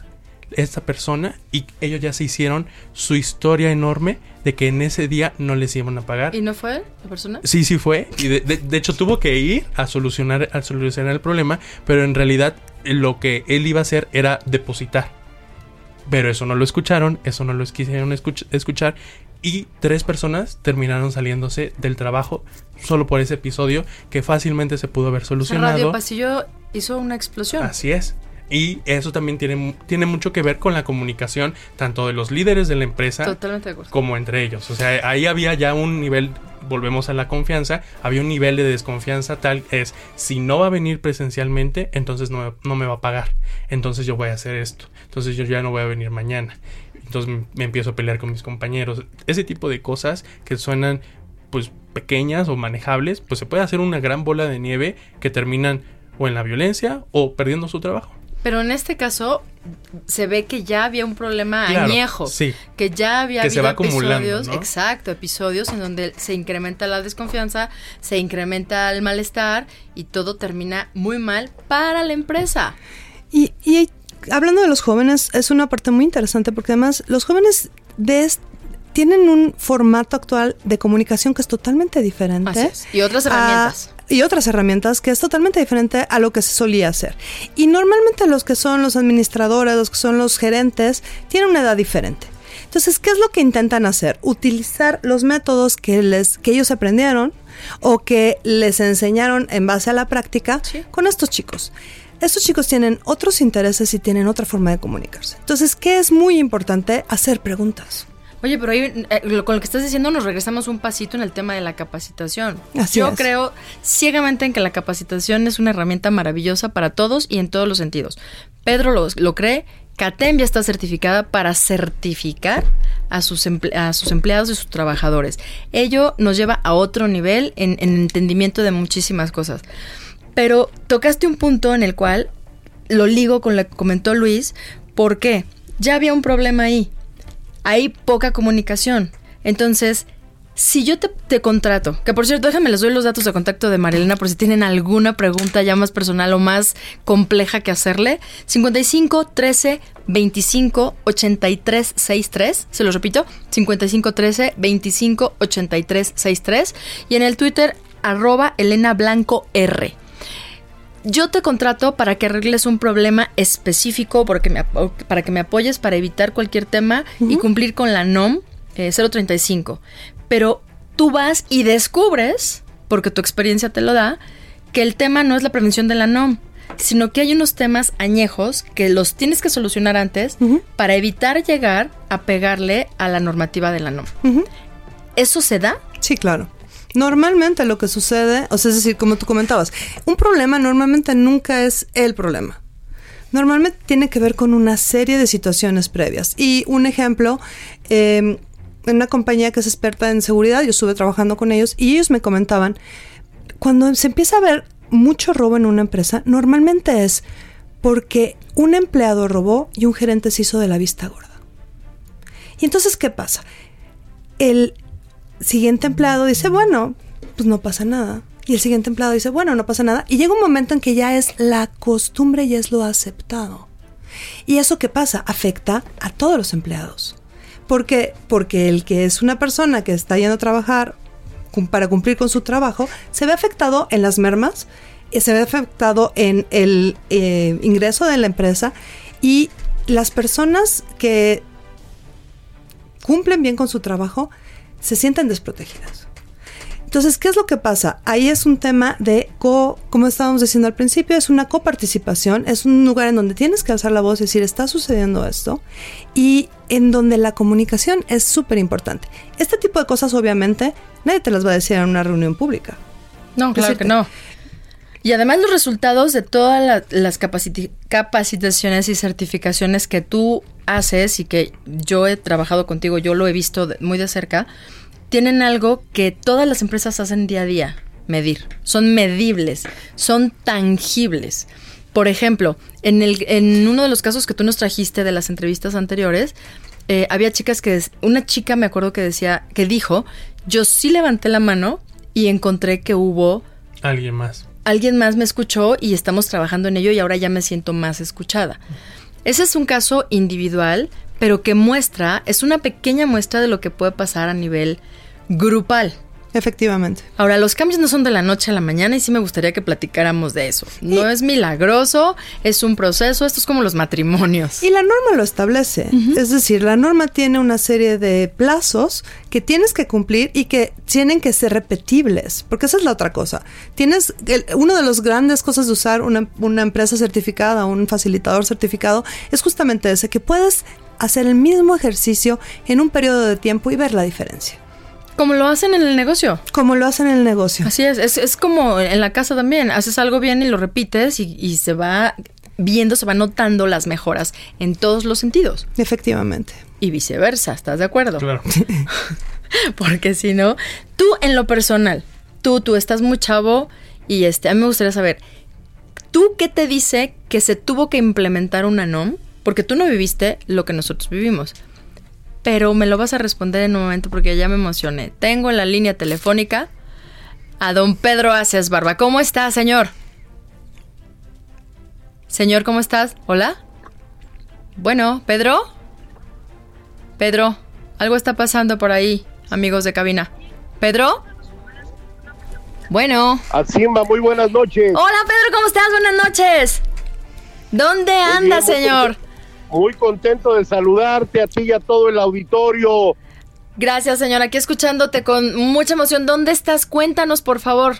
esta persona y ellos ya se hicieron su historia enorme de que en ese día no les iban a pagar. ¿Y no fue la persona? Sí, sí fue. Y de, de hecho tuvo que ir a solucionar, a solucionar el problema, pero en realidad lo que él iba a hacer era depositar. Pero eso no lo escucharon, eso no lo quisieron escuchar y tres personas terminaron saliéndose del trabajo solo por ese episodio que fácilmente se pudo haber solucionado. Radio Pasillo hizo una explosión. Así es. Y eso también tiene, tiene mucho que ver con la comunicación tanto de los líderes de la empresa como entre ellos. O sea, ahí había ya un nivel volvemos a la confianza, había un nivel de desconfianza tal es, si no va a venir presencialmente, entonces no, no me va a pagar, entonces yo voy a hacer esto, entonces yo ya no voy a venir mañana, entonces me empiezo a pelear con mis compañeros, ese tipo de cosas que suenan pues pequeñas o manejables, pues se puede hacer una gran bola de nieve que terminan o en la violencia o perdiendo su trabajo. Pero en este caso se ve que ya había un problema Claro, añejo, sí. que ya había Que se habido va acumulando, episodios, ¿no? exacto, episodios en donde se incrementa la desconfianza, se incrementa el malestar y todo termina muy mal para la empresa. Y, y hablando de los jóvenes, es una parte muy interesante porque además los jóvenes de est- tienen un formato actual de comunicación que es totalmente diferente. Así es. Y otras a- herramientas. y otras herramientas que es totalmente diferente a lo que se solía hacer. Y normalmente los que son los administradores, los que son los gerentes, tienen una edad diferente. Entonces, ¿qué es lo que intentan hacer? Utilizar los métodos que, les, que ellos aprendieron o que les enseñaron en base a la práctica Sí. con estos chicos. Estos chicos tienen otros intereses y tienen otra forma de comunicarse. Entonces, ¿qué es muy importante? Hacer preguntas. Oye, pero ahí, eh, con lo que estás diciendo nos regresamos un pasito en el tema de la capacitación. Así Yo es. creo ciegamente en que la capacitación es una herramienta maravillosa para todos y en todos los sentidos. Pedro lo, lo cree, CATEM ya está certificada para certificar a sus, a sus empleados y sus trabajadores. Ello nos lleva a otro nivel en, en entendimiento de muchísimas cosas. Pero tocaste un punto en el cual lo ligo con lo que comentó Luis. ¿Por qué? Ya había un problema ahí hay poca comunicación. Entonces, si yo te, te contrato, que por cierto, déjame les doy los datos de contacto de Marilena por si tienen alguna pregunta ya más personal o más compleja que hacerle. 55 13 25 83 63. Se los repito, 55 13 25 83 63. Y en el Twitter, arroba Elena Blanco R yo te contrato para que arregles un problema específico, porque me, apo- para que me apoyes para evitar cualquier tema y cumplir con la NOM eh, 035. Pero tú vas y descubres, porque tu experiencia te lo da, que el tema no es la prevención de la NOM, sino que hay unos temas añejos que los tienes que solucionar antes para evitar llegar a pegarle a la normativa de la NOM. ¿Eso se da? Sí, claro. Normalmente lo que sucede, o sea, es decir, como tú comentabas, un problema normalmente nunca es el problema. Normalmente tiene que ver con una serie de situaciones previas. Y un ejemplo, eh, en una compañía que es experta en seguridad, yo estuve trabajando con ellos y ellos me comentaban, cuando se empieza a ver mucho robo en una empresa, normalmente es porque un empleado robó y un gerente se hizo de la vista gorda. Y entonces, ¿qué pasa? El siguiente empleado dice, bueno, pues no pasa nada. Y el siguiente empleado dice, bueno, no pasa nada. Y llega un momento en que ya es la costumbre, ya es lo aceptado. ¿Y eso qué pasa? Afecta a todos los empleados. ¿Por qué? Porque el que es una persona que está yendo a trabajar para cumplir con su trabajo, se ve afectado en las mermas, y se ve afectado en el eh, ingreso de la empresa y las personas que cumplen bien con su trabajo se sienten desprotegidas. Entonces, ¿qué es lo que pasa? Ahí es un tema de, co, como estábamos diciendo al principio, es una coparticipación, es un lugar en donde tienes que alzar la voz y decir, está sucediendo esto, y en donde la comunicación es súper importante. Este tipo de cosas, obviamente, nadie te las va a decir en una reunión pública. No, claro Decirte. que no. Y además los resultados de todas la- las capacitaciones y certificaciones que tú haces y que yo he trabajado contigo, yo lo he visto muy de cerca, tienen algo que todas las empresas hacen día a día, medir. Son medibles, son tangibles. Por ejemplo, en, el, en uno de los casos que tú nos trajiste de las entrevistas anteriores, eh, había chicas que, una chica me acuerdo que decía, que dijo, yo sí levanté la mano y encontré que hubo Alguien más. Alguien más me escuchó y estamos trabajando en ello y ahora ya me siento más escuchada. Ese es un caso individual, pero que muestra, es una pequeña muestra de lo que puede pasar a nivel grupal. Efectivamente. Ahora, los cambios no son de la noche a la mañana y sí me gustaría que platicáramos de eso. No es milagroso, es un proceso, esto es como los matrimonios. Y la norma lo establece. Es decir, la norma tiene una serie de plazos que tienes que cumplir y que tienen que ser repetibles, porque esa es la otra cosa. Tienes, el- una de las grandes cosas de usar una, una empresa certificada, un facilitador certificado, es justamente ese, que puedes hacer el mismo ejercicio en un periodo de tiempo y ver la diferencia. Como lo hacen en el negocio. Como lo hacen en el negocio. Así es, es, es como en la casa también. Haces algo bien y lo repites y, y se va viendo, se va notando las mejoras en todos los sentidos. Efectivamente. Y viceversa, ¿estás de acuerdo? Claro. Porque si no, tú en lo personal, tú, tú estás muy chavo y este, a mí me gustaría saber, ¿tú qué te dice que se tuvo que implementar una NOM? Porque tú no viviste lo que nosotros vivimos. Pero me lo vas a responder en un momento porque ya me emocioné. Tengo en la línea telefónica a don Pedro Aces Barba. ¿Cómo está, señor? Señor, ¿cómo estás? ¿Hola? Bueno, ¿Pedro? Pedro, algo está pasando por ahí, amigos de cabina. ¿Pedro? Bueno. Asimba, muy buenas noches. Hola, Pedro, ¿cómo estás? Buenas noches. ¿Dónde anda, señor? Muy contento de saludarte a ti y a todo el auditorio. Gracias, señor. Aquí escuchándote con mucha emoción. ¿Dónde estás? Cuéntanos, por favor.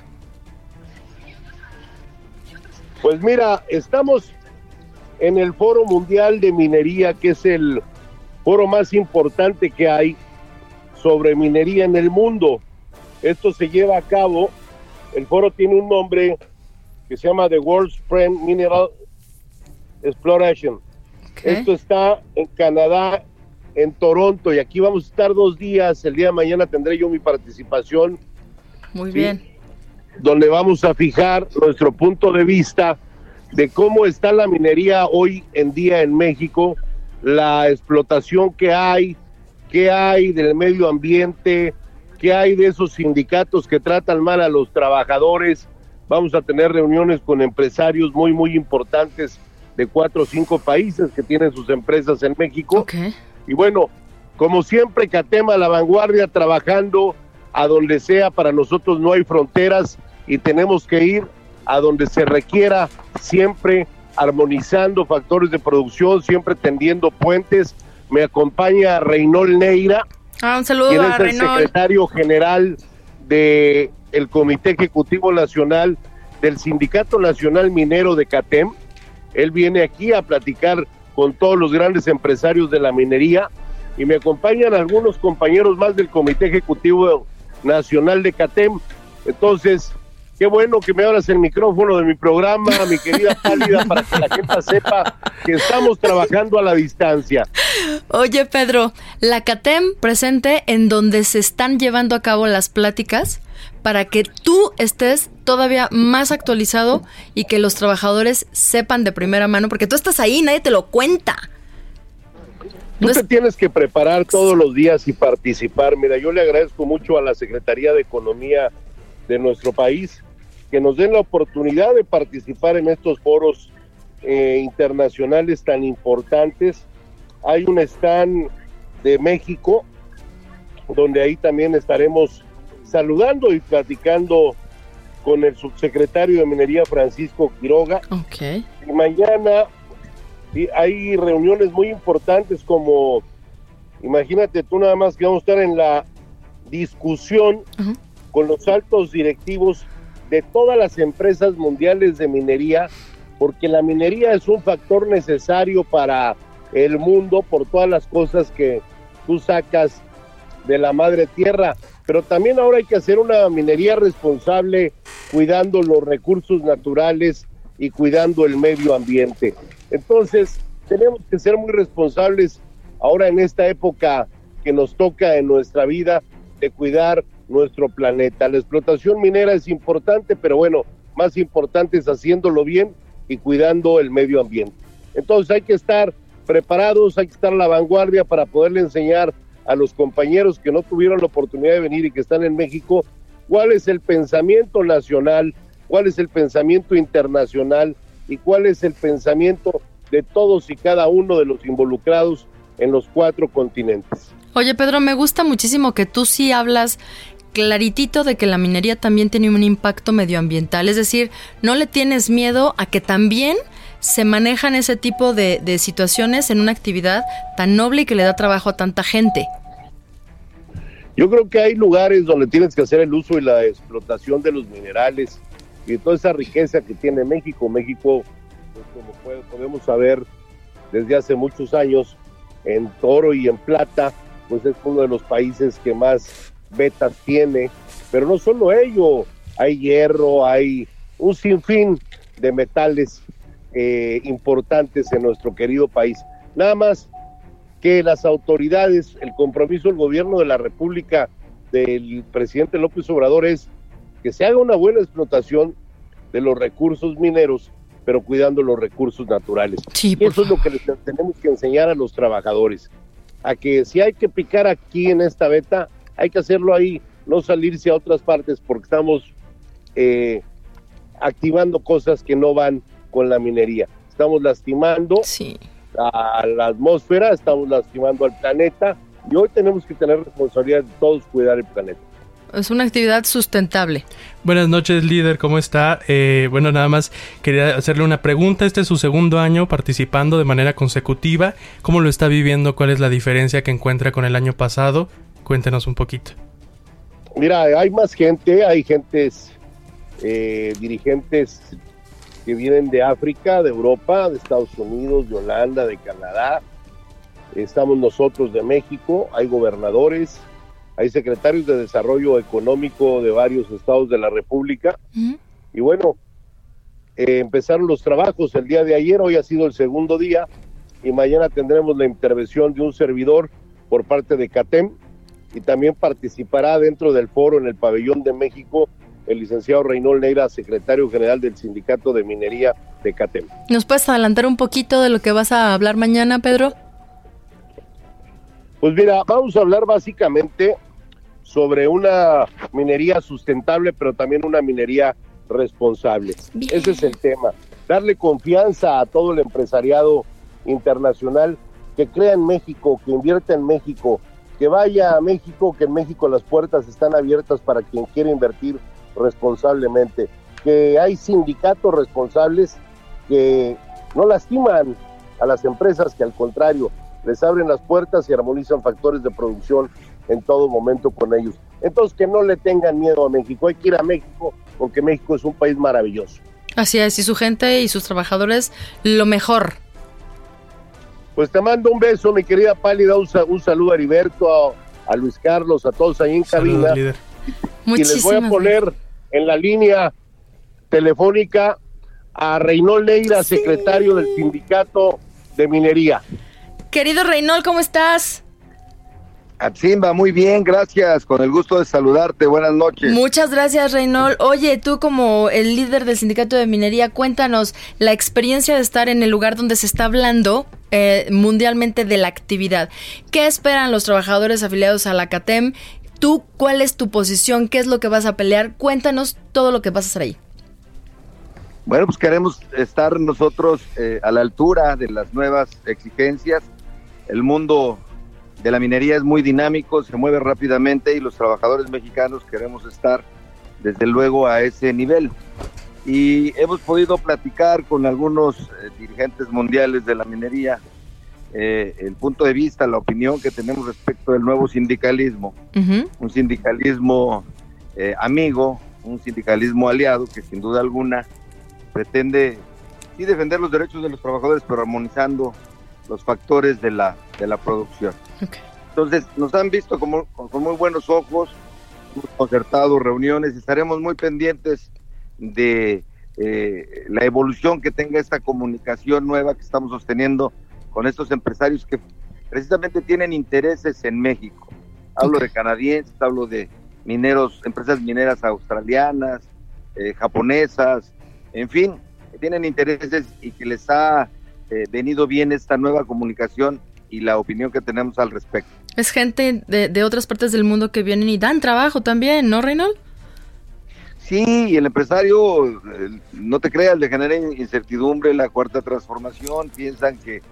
Pues mira, estamos en el Foro Mundial de Minería, que es el foro más importante que hay sobre minería en el mundo. Esto se lleva a cabo, el foro tiene un nombre que se llama The World Supreme Mineral Exploration. Esto está en Canadá, en Toronto, y aquí vamos a estar dos días. El día de mañana tendré yo mi participación, Muy Sí. bien. donde vamos a fijar nuestro punto de vista de cómo está la minería hoy en día en México, la explotación que hay, qué hay del medio ambiente, qué hay de esos sindicatos que tratan mal a los trabajadores. Vamos a tener reuniones con empresarios muy, muy importantes de cuatro o cinco países que tienen sus empresas en México. Y bueno, como siempre, Catema a la vanguardia, trabajando a donde sea, para nosotros no hay fronteras y tenemos que ir a donde se requiera, siempre armonizando factores de producción, siempre tendiendo puentes. Me acompaña Reynol Neira, Ah, un saludo quien a es el Reynol. secretario general del el Comité Ejecutivo Nacional del Sindicato Nacional Minero de CATEM. Él viene aquí a platicar con todos los grandes empresarios de la minería y me acompañan algunos compañeros más del Comité Ejecutivo Nacional de CATEM. Entonces, qué bueno que me abras el micrófono de mi programa, mi querida Pálida, para que la gente sepa que estamos trabajando a la distancia. Oye, Pedro, la CATEM presente en donde se están llevando a cabo las pláticas para que tú estés todavía más actualizado y que los trabajadores sepan de primera mano, porque tú estás ahí, nadie te lo cuenta. Tú No te es- tienes que preparar todos los días y participar. Mira, yo le agradezco mucho a la Secretaría de Economía de nuestro país que nos den la oportunidad de participar en estos foros eh, internacionales tan importantes. Hay un stand de México donde ahí también estaremos saludando y platicando con el subsecretario de Minería Francisco Quiroga. Ok. y mañana hay reuniones muy importantes como, imagínate tú nada más que vamos a estar en la discusión con los altos directivos de todas las empresas mundiales de minería, porque la minería es un factor necesario para el mundo por todas las cosas que tú sacas de la madre tierra, pero también ahora hay que hacer una minería responsable cuidando los recursos naturales y cuidando el medio ambiente. Entonces, tenemos que ser muy responsables ahora en esta época que nos toca en nuestra vida de cuidar nuestro planeta. La explotación minera es importante, pero bueno, más importante es haciéndolo bien y cuidando el medio ambiente. Entonces hay que estar preparados, hay que estar a la vanguardia para poderle enseñar a los compañeros que no tuvieron la oportunidad de venir y que están en México cuál es el pensamiento nacional, cuál es el pensamiento internacional y cuál es el pensamiento de todos y cada uno de los involucrados en los cuatro continentes. Oye, Pedro, me gusta muchísimo que tú sí hablas claritito de que la minería también tiene un impacto medioambiental. Es decir, no le tienes miedo a que también se manejan ese tipo de, de situaciones en una actividad tan noble y que le da trabajo a tanta gente. Yo creo que hay lugares donde tienes que hacer el uso y la explotación de los minerales y toda esa riqueza que tiene México. México, pues, como puede- podemos saber desde hace muchos años, en oro y en plata, pues es uno de los países que más vetas tiene, pero no solo ello, hay hierro, hay un sinfín de metales eh, importantes en nuestro querido país. Nada más que las autoridades, el compromiso del gobierno de la República del presidente López Obrador es que se haga una buena explotación de los recursos mineros, pero cuidando los recursos naturales. Sí, y eso es lo que les tenemos que enseñar a los trabajadores, a que si hay que picar aquí en esta beta, hay que hacerlo ahí, no salirse a otras partes porque estamos eh, activando cosas que no van con la minería. Estamos lastimando Sí. A la atmósfera, estamos lastimando al planeta y hoy tenemos que tener responsabilidad de todos cuidar el planeta. Es una actividad sustentable. Buenas noches, líder, ¿cómo está? Eh, bueno, nada más quería hacerle una pregunta. Este es su segundo año participando de manera consecutiva. ¿Cómo lo está viviendo? ¿Cuál es la diferencia que encuentra con el año pasado? Cuéntenos un poquito. Mira, hay más gente, hay gentes, eh, dirigentes que vienen de África, de Europa, de Estados Unidos, de Holanda, de Canadá. Estamos nosotros de México, hay gobernadores, hay secretarios de desarrollo económico de varios estados de la República. Y bueno, eh, empezaron los trabajos el día de ayer, hoy ha sido el segundo día y mañana tendremos la intervención de un servidor por parte de CATEM y también participará dentro del foro en el pabellón de México el licenciado Reynold Neira, secretario general del Sindicato de Minería de CATEM. ¿Nos puedes adelantar un poquito de lo que vas a hablar mañana, Pedro? Pues mira, vamos a hablar básicamente sobre una minería sustentable, pero también una minería responsable. Bien. Ese es el tema. Darle confianza a todo el empresariado internacional que crea en México, que invierta en México, que vaya a México, que en México las puertas están abiertas para quien quiera invertir responsablemente, que hay sindicatos responsables que no lastiman a las empresas, que al contrario, les abren las puertas y armonizan factores de producción en todo momento con ellos. Entonces, que no le tengan miedo a México, hay que ir a México porque México es un país maravilloso. Así es, y su gente y sus trabajadores, lo mejor. Pues te mando un beso, mi querida Pálida, un, un saludo a Heriberto, a, a Luis Carlos, a todos ahí en Saludos, cabina. líder. Y les voy a poner en la línea telefónica a Reynold Neira, secretario del Sindicato de Minería. Querido Reynold, ¿cómo estás? Atsimba, muy bien, gracias. Con el gusto de saludarte. Buenas noches. Muchas gracias, Reynold. Oye, tú como el líder del sindicato de minería, cuéntanos la experiencia de estar en el lugar donde se está hablando eh, mundialmente de la actividad. ¿Qué esperan los trabajadores afiliados a la CATEM? ¿Tú cuál es tu posición? ¿Qué es lo que vas a pelear? Cuéntanos todo lo que vas a ahí. Bueno, pues queremos estar nosotros eh, a la altura de las nuevas exigencias. El mundo de la minería es muy dinámico, se mueve rápidamente y los trabajadores mexicanos queremos estar desde luego a ese nivel. Y hemos podido platicar con algunos eh, dirigentes mundiales de la minería eh, el punto de vista, la opinión que tenemos respecto del nuevo sindicalismo. Ujú. un sindicalismo eh, amigo, un sindicalismo aliado que sin duda alguna pretende sí defender los derechos de los trabajadores, pero armonizando los factores de la, de la producción. Ok. Entonces, nos han visto como, con, con muy buenos ojos, hemos concertado reuniones y estaremos muy pendientes de eh, la evolución que tenga esta comunicación nueva que estamos sosteniendo con estos empresarios que precisamente tienen intereses en México. Hablo de canadienses, hablo de mineros, empresas mineras australianas, eh, japonesas, en fin, que tienen intereses y que les ha eh, venido bien esta nueva comunicación y la opinión que tenemos al respecto. Es gente de, de otras partes del mundo que vienen y dan trabajo también, ¿no, Reynold? Sí, y el empresario, eh, no te creas, le genera in- incertidumbre la cuarta transformación, piensan que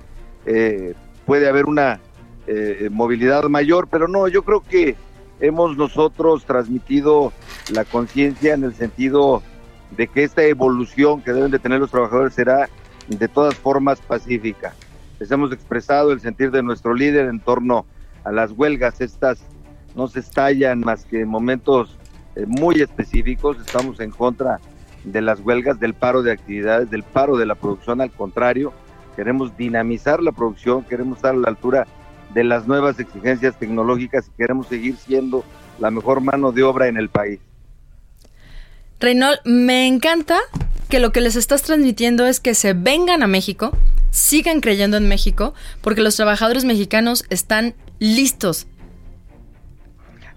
eh, puede haber una eh, movilidad mayor, pero no, yo creo que hemos nosotros transmitido la conciencia en el sentido de que esta evolución que deben de tener los trabajadores será de todas formas pacífica. Les hemos expresado el sentir de nuestro líder en torno a las huelgas, estas no se estallan más que en momentos eh, muy específicos, estamos en contra de las huelgas, del paro de actividades, del paro de la producción, al contrario, queremos dinamizar la producción, queremos estar a la altura de las nuevas exigencias tecnológicas y queremos seguir siendo la mejor mano de obra en el país. Reynold, me encanta que lo que les estás transmitiendo es que se vengan a México, sigan creyendo en México, porque los trabajadores mexicanos están listos.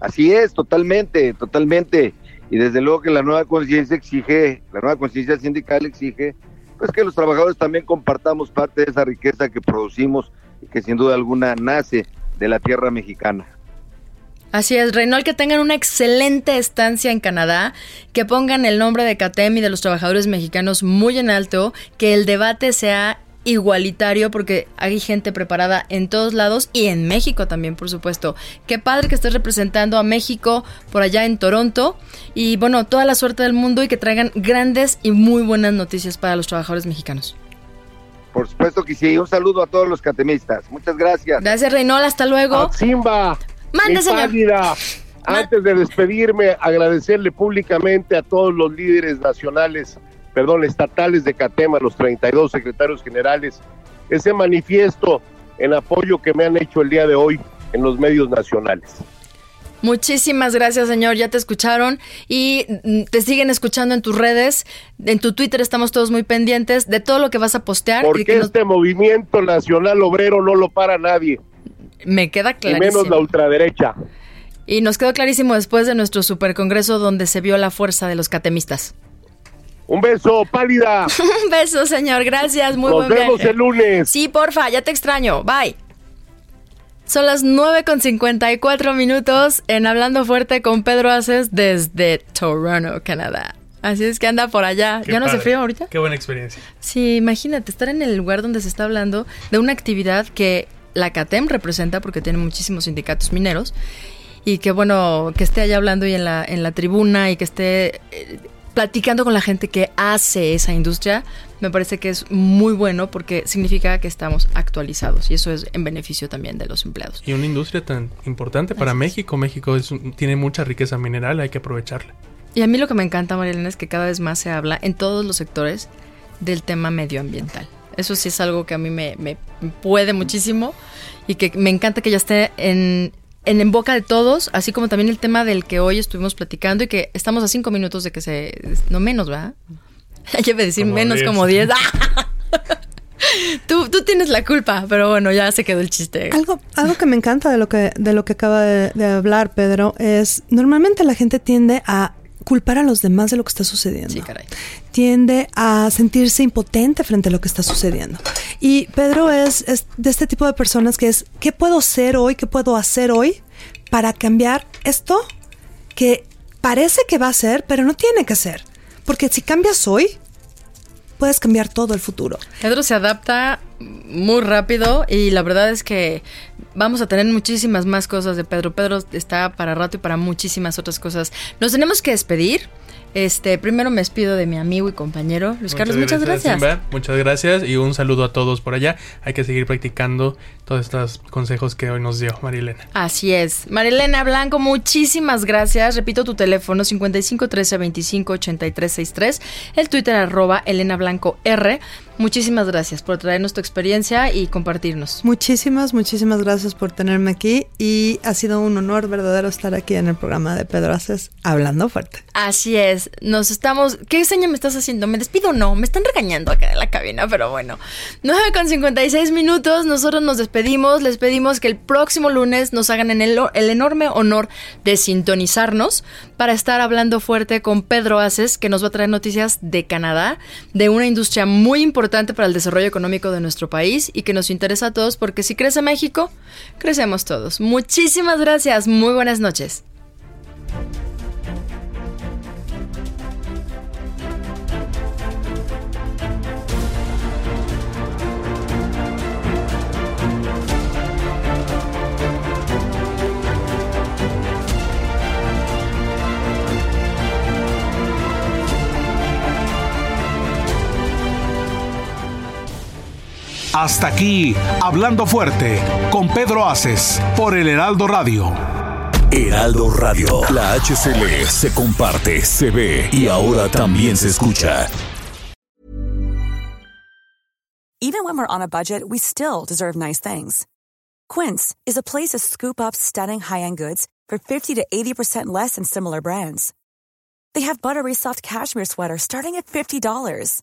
Así es, totalmente, totalmente. Y desde luego que la nueva conciencia exige, la nueva conciencia sindical exige, pues que los trabajadores también compartamos parte de esa riqueza que producimos y que sin duda alguna nace de la tierra mexicana. Así es, Reynold, que tengan una excelente estancia en Canadá, que pongan el nombre de CATEM y de los trabajadores mexicanos muy en alto, que el debate sea igualitario porque hay gente preparada en todos lados y en México también, por supuesto. Qué padre que estés representando a México por allá en Toronto y bueno, toda la suerte del mundo y que traigan grandes y muy buenas noticias para los trabajadores mexicanos. Por supuesto que sí, un saludo a todos los catemistas. Muchas gracias. Gracias, Reynold, hasta luego. Simba. Mande, señor. Antes de despedirme, agradecerle públicamente a todos los líderes nacionales, perdón, estatales de Catema, los 32 secretarios generales, ese manifiesto en apoyo que me han hecho el día de hoy en los medios nacionales. Muchísimas gracias, señor. Ya te escucharon y mm, te siguen escuchando en tus redes. En tu Twitter estamos todos muy pendientes de todo lo que vas a postear. Porque este movimiento nacional obrero no lo para nadie. Me queda clarísimo. Y menos la ultraderecha. Y nos quedó clarísimo después de nuestro supercongreso donde se vio la fuerza de los catemistas. Un beso, pálida. Un beso, señor. Gracias. Muy Nos buen vemos el lunes. Sí, porfa, ya te extraño. Bye. Son las 9 con 54 minutos en Hablando Fuerte con Pedro Aces desde Toronto, Canadá. Así es que anda por allá. Qué ¿Ya no hace padre. frío ahorita? Qué buena experiencia. Sí, imagínate estar en el lugar donde se está hablando de una actividad que la CATEM representa porque tiene muchísimos sindicatos mineros y que bueno, que esté allá hablando y en la, en la tribuna y que esté eh, platicando con la gente que hace esa industria, me parece que es muy bueno porque significa que estamos actualizados y eso es en beneficio también de los empleados. Y una industria tan importante para México. México es tiene mucha riqueza mineral, hay que aprovecharla. Y a mí lo que me encanta, Marilena, es que cada vez más se habla en todos los sectores del tema medioambiental. Eso sí es algo que a mí me, me puede muchísimo y que me encanta que ya esté en, en, en boca de todos, así como también el tema del que hoy estuvimos platicando y que estamos a cinco minutos de que se... No menos, ¿verdad? Ya iba a decir Como menos diez. como diez. tú, tú tienes la culpa, pero bueno, ya se quedó el chiste. Algo, algo que me encanta de lo que, de lo que acaba de, de hablar Pedro es normalmente la gente tiende a culpar a los demás de lo que está sucediendo. Sí, caray. Tiende a sentirse impotente frente a lo que está sucediendo. Y Pedro es, es de este tipo de personas que es, ¿qué puedo ser hoy? ¿Qué puedo hacer hoy para cambiar esto que parece que va a ser, pero no tiene que ser? Porque si cambias hoy, puedes cambiar todo el futuro. Pedro se adapta muy rápido y la verdad es que vamos a tener muchísimas más cosas de Pedro. Pedro está para rato y para muchísimas otras cosas. Nos tenemos que despedir. Este, primero me despido de mi amigo y compañero Luis Carlos. Muchas gracias. Simba. Muchas gracias y un saludo a todos por allá. Hay que seguir practicando todos estos consejos que hoy nos dio Marilena. Así es. Marilena Blanco, muchísimas gracias. Repito tu teléfono 55 13 25 83 63. El Twitter arroba Elena Blanco R. Muchísimas gracias por traernos tu experiencia y compartirnos. Muchísimas, muchísimas gracias por tenerme aquí y ha sido un honor verdadero estar aquí en el programa de Pedro Aces hablando fuerte. Así es, nos estamos... ¿Qué seña me estás haciendo? ¿Me despido o no? Me están regañando acá en la cabina, pero bueno. 9 con 56 minutos, nosotros nos despedimos, les pedimos que el próximo lunes nos hagan en el, el enorme honor de sintonizarnos para estar hablando fuerte con Pedro Aces, que nos va a traer noticias de Canadá, de una industria muy para el desarrollo económico de nuestro país y que nos interesa a todos porque si crece México, crecemos todos. Muchísimas gracias, muy buenas noches. Hasta aquí, Hablando Fuerte, con Pedro Aces, por el Heraldo Radio. Heraldo Radio. La HCL se comparte, se ve y ahora también se escucha. Even when we're on a budget, we still deserve nice things. Quince is a place to scoop up stunning high-end goods for 50 to 80% less than similar brands. They have buttery soft cashmere sweaters starting at $50,